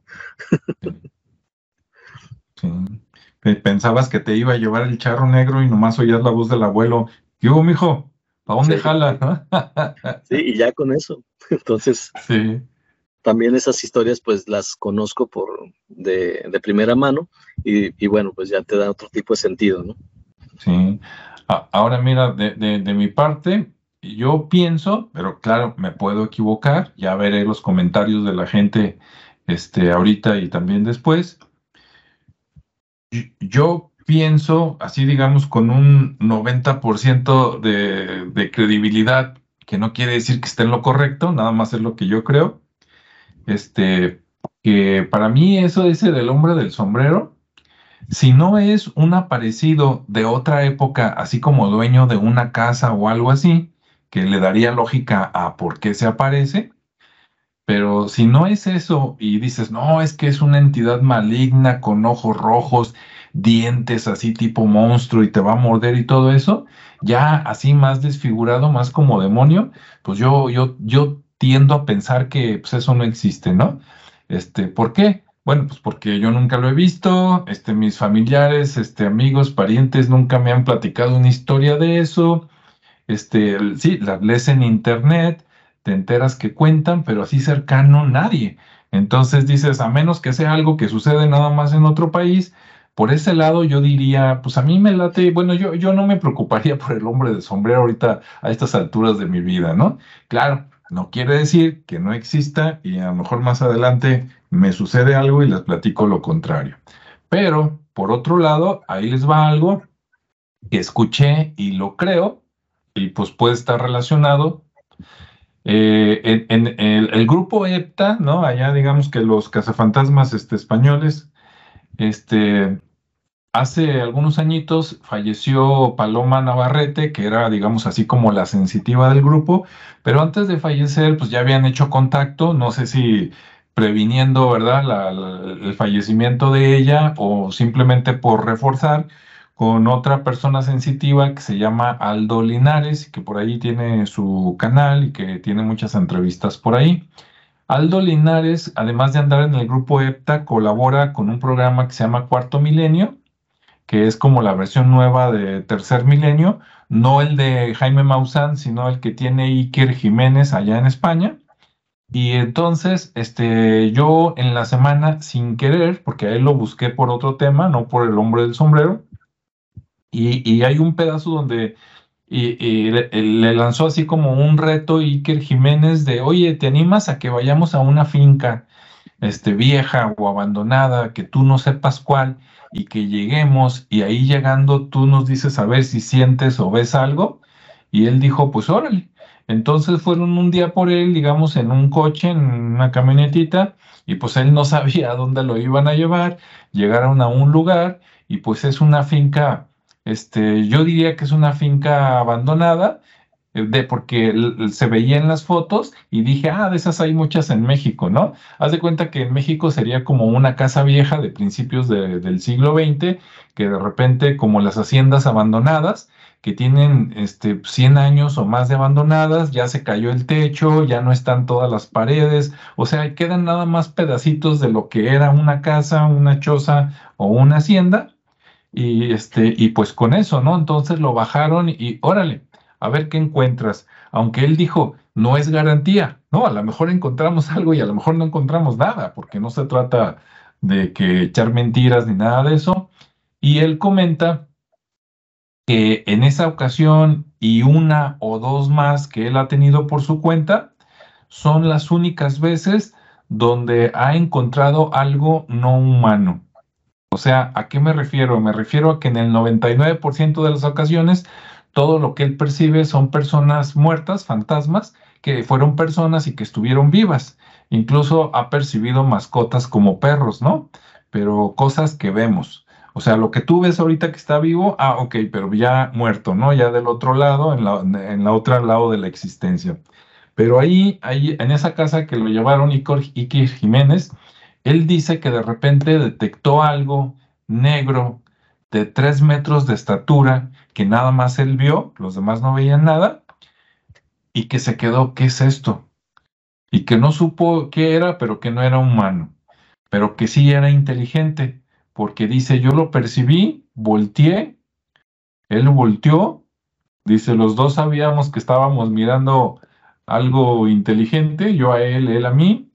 Speaker 1: Pensabas que te iba a llevar el charro negro y nomás oías la voz del abuelo. ¿Qué hubo, mijo? ¿Para dónde jala? (laughs)
Speaker 2: sí, y ya con eso. (laughs) Entonces, sí. también esas historias pues las conozco por de, primera mano y, bueno, pues ya te da otro tipo de sentido, ¿no?
Speaker 1: Sí. Ahora mira, de, de mi parte, yo pienso, pero claro, me puedo equivocar, ya veré los comentarios de la gente este, ahorita y también después. Yo pienso, así digamos, con un 90% de, credibilidad, que no quiere decir que esté en lo correcto, nada más es lo que yo creo. Este, que para mí eso ese del hombre del sombrero, si no es un aparecido de otra época, así como dueño de una casa o algo así, que le daría lógica a por qué se aparece, pero si no es eso y dices, no, es que es una entidad maligna con ojos rojos, dientes así tipo monstruo y te va a morder y todo eso, ya así más desfigurado, más como demonio, pues yo, yo, yo tiendo a pensar que pues, eso no existe, ¿no? Este, ¿por qué? Bueno, pues porque yo nunca lo he visto, este, mis familiares, este, amigos, parientes nunca me han platicado una historia de eso, este, sí, las lees en internet, te enteras que cuentan, pero así cercano nadie. Entonces dices, a menos que sea algo que sucede nada más en otro país, por ese lado yo diría, pues a mí me late, bueno, yo, yo no me preocuparía por el hombre de sombrero ahorita a estas alturas de mi vida, ¿no? Claro, no quiere decir que no exista y a lo mejor más adelante me sucede algo y les platico lo contrario. Pero, por otro lado, ahí les va algo que escuché y lo creo, y pues puede estar relacionado. Eh, en, el, grupo EPTA, ¿no? Allá digamos que los cazafantasmas este, españoles, este, hace algunos añitos falleció Paloma Navarrete, que era, digamos así, como la sensitiva del grupo, pero antes de fallecer, pues ya habían hecho contacto, no sé si previniendo, ¿verdad?, el fallecimiento de ella o simplemente por reforzar con otra persona sensitiva que se llama Aldo Linares, que por ahí tiene su canal y que tiene muchas entrevistas por ahí. Aldo Linares, además de andar en el grupo EPTA, colabora con un programa que se llama Cuarto Milenio, que es como la versión nueva de Tercer Milenio, no el de Jaime Maussan, sino el que tiene Iker Jiménez allá en España. Y entonces, este, yo en la semana, sin querer, porque a él lo busqué por otro tema, no por el hombre del sombrero, y, hay un pedazo donde y, le, lanzó así como un reto Iker Jiménez de, oye, ¿te animas a que vayamos a una finca este, vieja o abandonada, que tú no sepas cuál, y que lleguemos y ahí llegando tú nos dices a ver si sientes o ves algo? Y él dijo, pues órale. Entonces fueron un día por él, digamos, en un coche, en una camionetita, y pues él no sabía dónde lo iban a llevar, llegaron a un lugar y pues es una finca este, yo diría que es una finca abandonada, eh, de, porque se veía en las fotos y dije, ah, de esas hay muchas en México, ¿no? Haz de cuenta que en México sería como una casa vieja de principios del siglo XX, que de repente, como las haciendas abandonadas, que tienen este, 100 años o más de abandonadas, ya se cayó el techo, ya no están todas las paredes, o sea, quedan nada más pedacitos de lo que era una casa, una choza o una hacienda, y, este, y pues con eso, ¿no? Entonces lo bajaron y órale, a ver qué encuentras. Aunque él dijo, no es garantía, ¿no? A lo mejor encontramos (laughs) algo y a lo mejor no encontramos nada, porque no se trata de que echar mentiras ni nada de eso. Y él comenta que en esa ocasión y una o dos más que él ha tenido por su cuenta, son las únicas veces donde ha encontrado algo no humano. O sea, ¿a qué me refiero? Me refiero a que en el 99% de las ocasiones todo lo que él percibe son personas muertas, fantasmas, que fueron personas y que estuvieron vivas. Incluso ha percibido mascotas como perros, ¿no? Pero cosas que vemos. O sea, lo que tú ves ahorita que está vivo, ah, ok, pero ya muerto, ¿no? Ya del otro lado, en la, en la otra lado de la existencia. Pero ahí, ahí, en esa casa que lo llevaron Iker Jiménez, él dice que de repente detectó algo negro de tres metros de estatura que nada más él vio, los demás no veían nada, y que se quedó, ¿qué es esto? Y que no supo qué era, pero que no era humano, pero que sí era inteligente, porque dice, yo lo percibí, volteé, él volteó, dice, los dos sabíamos que estábamos mirando algo inteligente, yo a él, él a mí,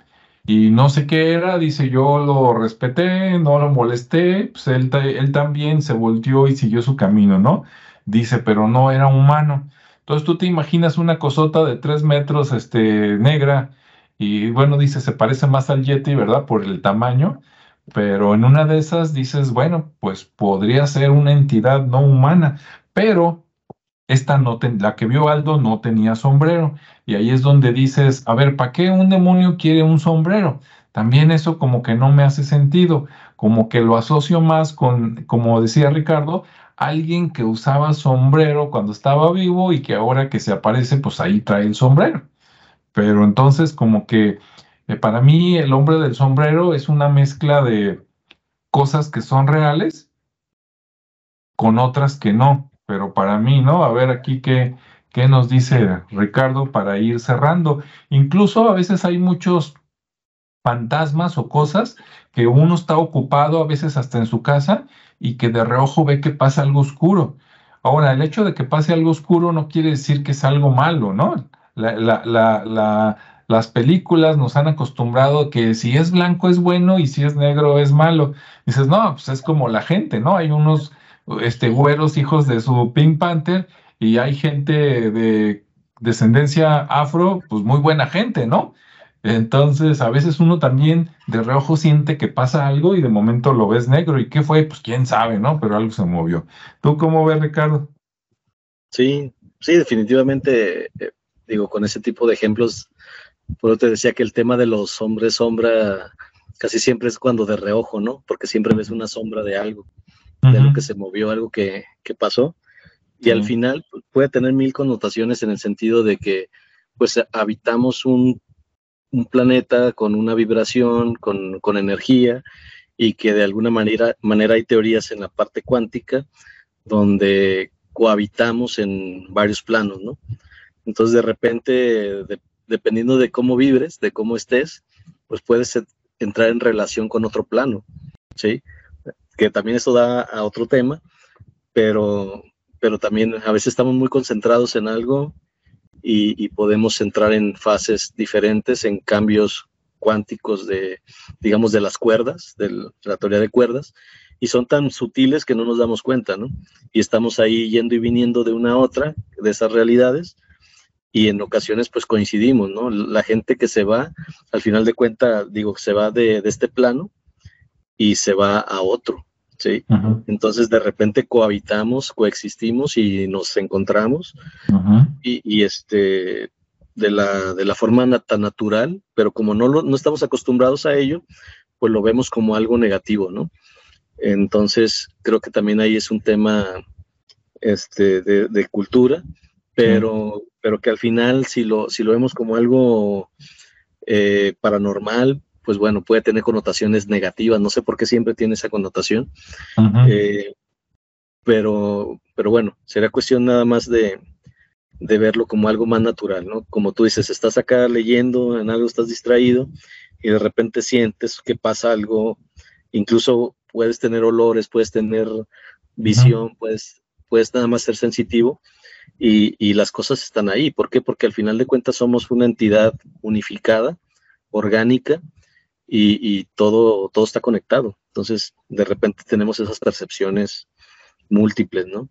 Speaker 1: y no sé qué era, dice, yo lo respeté, no lo molesté, pues él, él también se volteó y siguió su camino, ¿no? Dice, pero no era humano. Entonces tú te imaginas una cosota de tres metros, este, negra, y bueno, dice, se parece más al Yeti, ¿verdad? Por el tamaño, pero en una de esas dices, bueno, pues podría ser una entidad no humana, pero esta no la que vio Aldo no tenía sombrero. Y ahí es donde dices, a ver, ¿para qué un demonio quiere un sombrero? También eso como que no me hace sentido, como que lo asocio más con, como decía Ricardo, alguien que usaba sombrero cuando estaba vivo y que ahora que se aparece, pues ahí trae el sombrero. Pero entonces como que eh, para mí el hombre del sombrero es una mezcla de cosas que son reales con otras que no pero para mí, ¿no? A ver aquí qué, qué nos dice Ricardo para ir cerrando. Incluso a veces hay muchos fantasmas o cosas que uno está ocupado a veces hasta en su casa y que de reojo ve que pasa algo oscuro. Ahora, el hecho de que pase algo oscuro no quiere decir que es algo malo, ¿no? las películas nos han acostumbrado que si es blanco es bueno y si es negro es malo. Dices, no, pues es como la gente, ¿no? Hay unos este, güeros hijos de su Pink Panther y hay gente de descendencia afro, pues muy buena gente, ¿no? Entonces, a veces uno también de reojo siente que pasa algo y de momento lo ves negro. ¿Y qué fue? Pues quién sabe, ¿no? Pero algo se movió. ¿Tú cómo ves, Ricardo?
Speaker 2: Sí, sí, definitivamente, eh, digo, con ese tipo de ejemplos, por eso te decía que el tema de los hombres sombra casi siempre es cuando de reojo, ¿no? Porque siempre ves una sombra de algo de lo que se movió, algo que, pasó. Y al final pues, puede tener mil connotaciones en el sentido de que pues habitamos un, planeta con una vibración, con, energía, y que de alguna manera, manera hay teorías en la parte cuántica donde cohabitamos en varios planos, ¿no? Entonces de repente, dependiendo de cómo vibres, de cómo estés, pues puedes entrar en relación con otro plano, ¿sí? Que también eso da a otro tema, pero, pero también a veces estamos muy concentrados en algo y, podemos entrar en fases diferentes, en cambios cuánticos de, digamos, de las cuerdas, de la teoría de cuerdas, y son tan sutiles que no nos damos cuenta, ¿no? Y estamos ahí yendo y viniendo de una a otra de esas realidades y en ocasiones pues coincidimos, ¿no? La gente que se va, al final de cuentas, digo, se va de, este plano y se va a otro, ¿sí? Entonces de repente cohabitamos, coexistimos y nos encontramos y, este, de la, de la forma tan natural, pero como no, lo, no estamos acostumbrados a ello, pues lo vemos como algo negativo, ¿no? Entonces, creo que también ahí es un tema este, de, cultura, pero, pero que al final, si lo, si lo vemos como algo eh, paranormal, pues bueno, puede tener connotaciones negativas. No sé por qué siempre tiene esa connotación. Eh, pero, pero bueno, será cuestión nada más de, de verlo como algo más natural, ¿no? Como tú dices, estás acá leyendo, en algo estás distraído y de repente sientes que pasa algo, incluso puedes tener olores, puedes tener visión, puedes, puedes nada más ser sensitivo y, las cosas están ahí. ¿Por qué? Porque al final de cuentas somos una entidad unificada, orgánica y, todo, todo está conectado. Entonces, de repente tenemos esas percepciones múltiples, ¿no?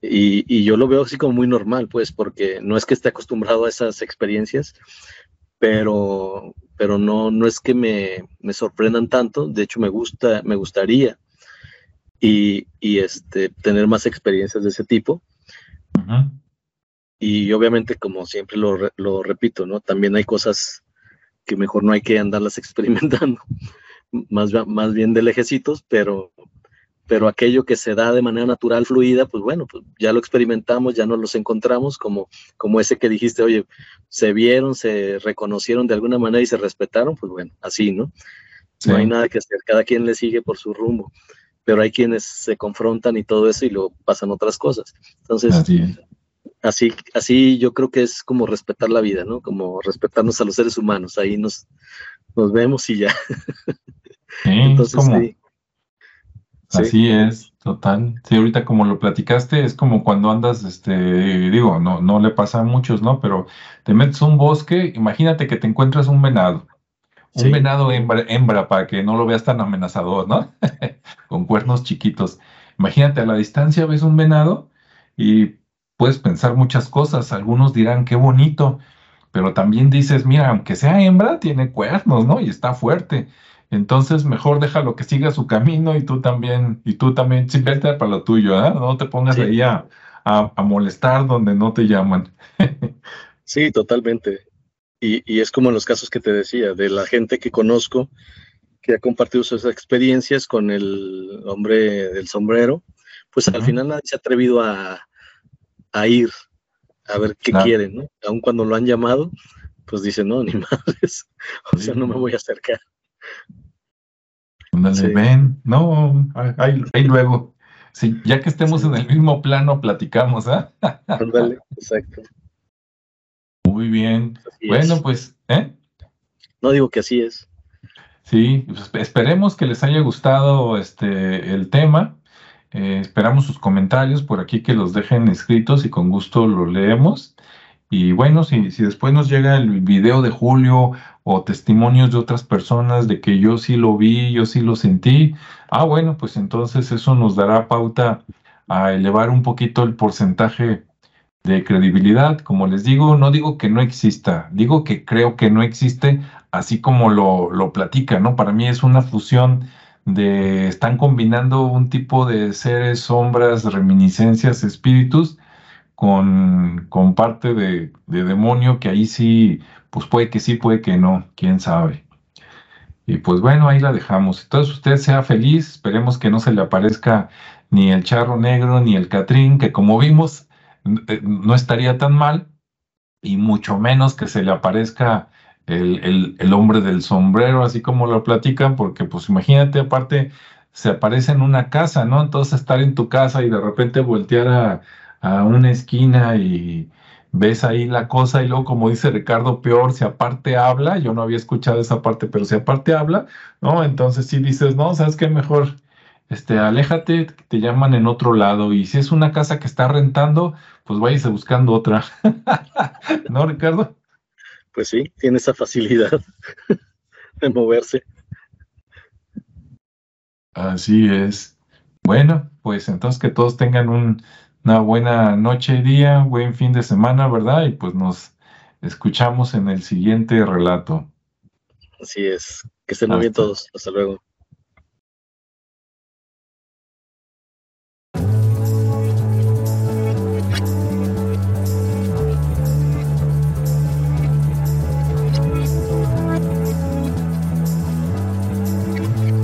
Speaker 2: Y, y, yo lo veo así como muy normal, pues, porque no es que esté acostumbrado a esas experiencias, pero, pero no, no es que me, me sorprendan tanto, de hecho me gusta, me gustaría y, y este, tener más experiencias de ese tipo. Y obviamente, como siempre lo, lo, repito, ¿no? También hay cosas que mejor no hay que andarlas (laughs) experimentando, más, más bien de lejecitos, pero, pero aquello que se da de manera natural, fluida, pues bueno, pues ya lo experimentamos, ya nos los encontramos, como, como ese que dijiste, oye, se vieron, se reconocieron de alguna manera y se respetaron, pues bueno, así, ¿no? No hay nada que hacer, cada quien le sigue por su rumbo, pero hay quienes se confrontan y todo eso y luego pasan otras cosas. Entonces, así, así, yo creo que es como respetar la vida, ¿no? Como respetarnos a los seres humanos, ahí nos, nos vemos y ya.
Speaker 1: Entonces, sí Así es, total. Sí, ahorita como lo platicaste, es como cuando andas, este, digo, no, no le pasa a muchos, ¿no? Pero te metes un bosque, imagínate que te encuentras un venado. Un venado hembra, hembra, para que no lo veas tan amenazador, ¿no? (laughs) Con cuernos chiquitos. Imagínate a la distancia ves un venado y puedes pensar muchas cosas. Algunos dirán qué bonito, pero también dices, mira, aunque sea hembra, tiene cuernos, ¿no? Y está fuerte. Entonces, mejor déjalo que siga su camino y tú también, y tú también, sí, vete para lo tuyo, ¿eh? No te pongas ahí a, molestar donde no te llaman. (laughs)
Speaker 2: sí, totalmente. Y, y, es como en los casos que te decía, de la gente que conozco, que ha compartido sus experiencias con el hombre del sombrero, pues al final nadie se ha atrevido a, ir a ver qué quieren, ¿no? Aun cuando lo han llamado, pues dicen, no, ni (laughs) madres, o sea, no me voy a acercar
Speaker 1: ven, no, ahí, luego. Sí, ya que estemos en el mismo plano, platicamos, ¿ah? exacto. Muy bien. bueno, pues, ¿eh?
Speaker 2: No digo que así es.
Speaker 1: Sí, pues, esperemos que les haya gustado este el tema. Eh, esperamos sus comentarios por aquí que los dejen escritos y con gusto los leemos. Y bueno, si, si después nos llega el video de Julio o testimonios de otras personas de que yo sí lo vi, yo sí lo sentí, ah, bueno, pues entonces eso nos dará pauta a elevar un poquito el porcentaje de credibilidad. Como les digo, no digo que no exista, digo que creo que no existe así como lo, lo platica, ¿no? Para mí es una fusión de, están combinando un tipo de seres, sombras, reminiscencias, espíritus, con, con parte de, de demonio que ahí sí pues puede que sí, puede que no, quién sabe. Y pues bueno, ahí la dejamos. Entonces usted sea feliz, esperemos que no se le aparezca ni el charro negro ni el catrín, que como vimos eh, no estaría tan mal, y mucho menos que se le aparezca el, el, hombre del sombrero, así como lo platican, porque pues imagínate, aparte se aparece en una casa, ¿no? Entonces estar en tu casa y de repente voltear a, a una esquina y, ves ahí la cosa y luego, como dice Ricardo, peor, si aparte habla, yo no había escuchado esa parte, pero si aparte habla, ¿no? Entonces si dices, no, ¿sabes qué? Mejor, este, aléjate, te llaman en otro lado y si es una casa que está rentando, pues váyase buscando otra. (laughs) ¿No, Ricardo?
Speaker 2: Pues sí, tiene esa facilidad (laughs) de moverse.
Speaker 1: Así es. Bueno, pues entonces que todos tengan una buena noche y día, buen fin de semana, ¿verdad? Y pues nos escuchamos en el siguiente relato.
Speaker 2: Así es. Que estén muy bien todos. Hasta luego.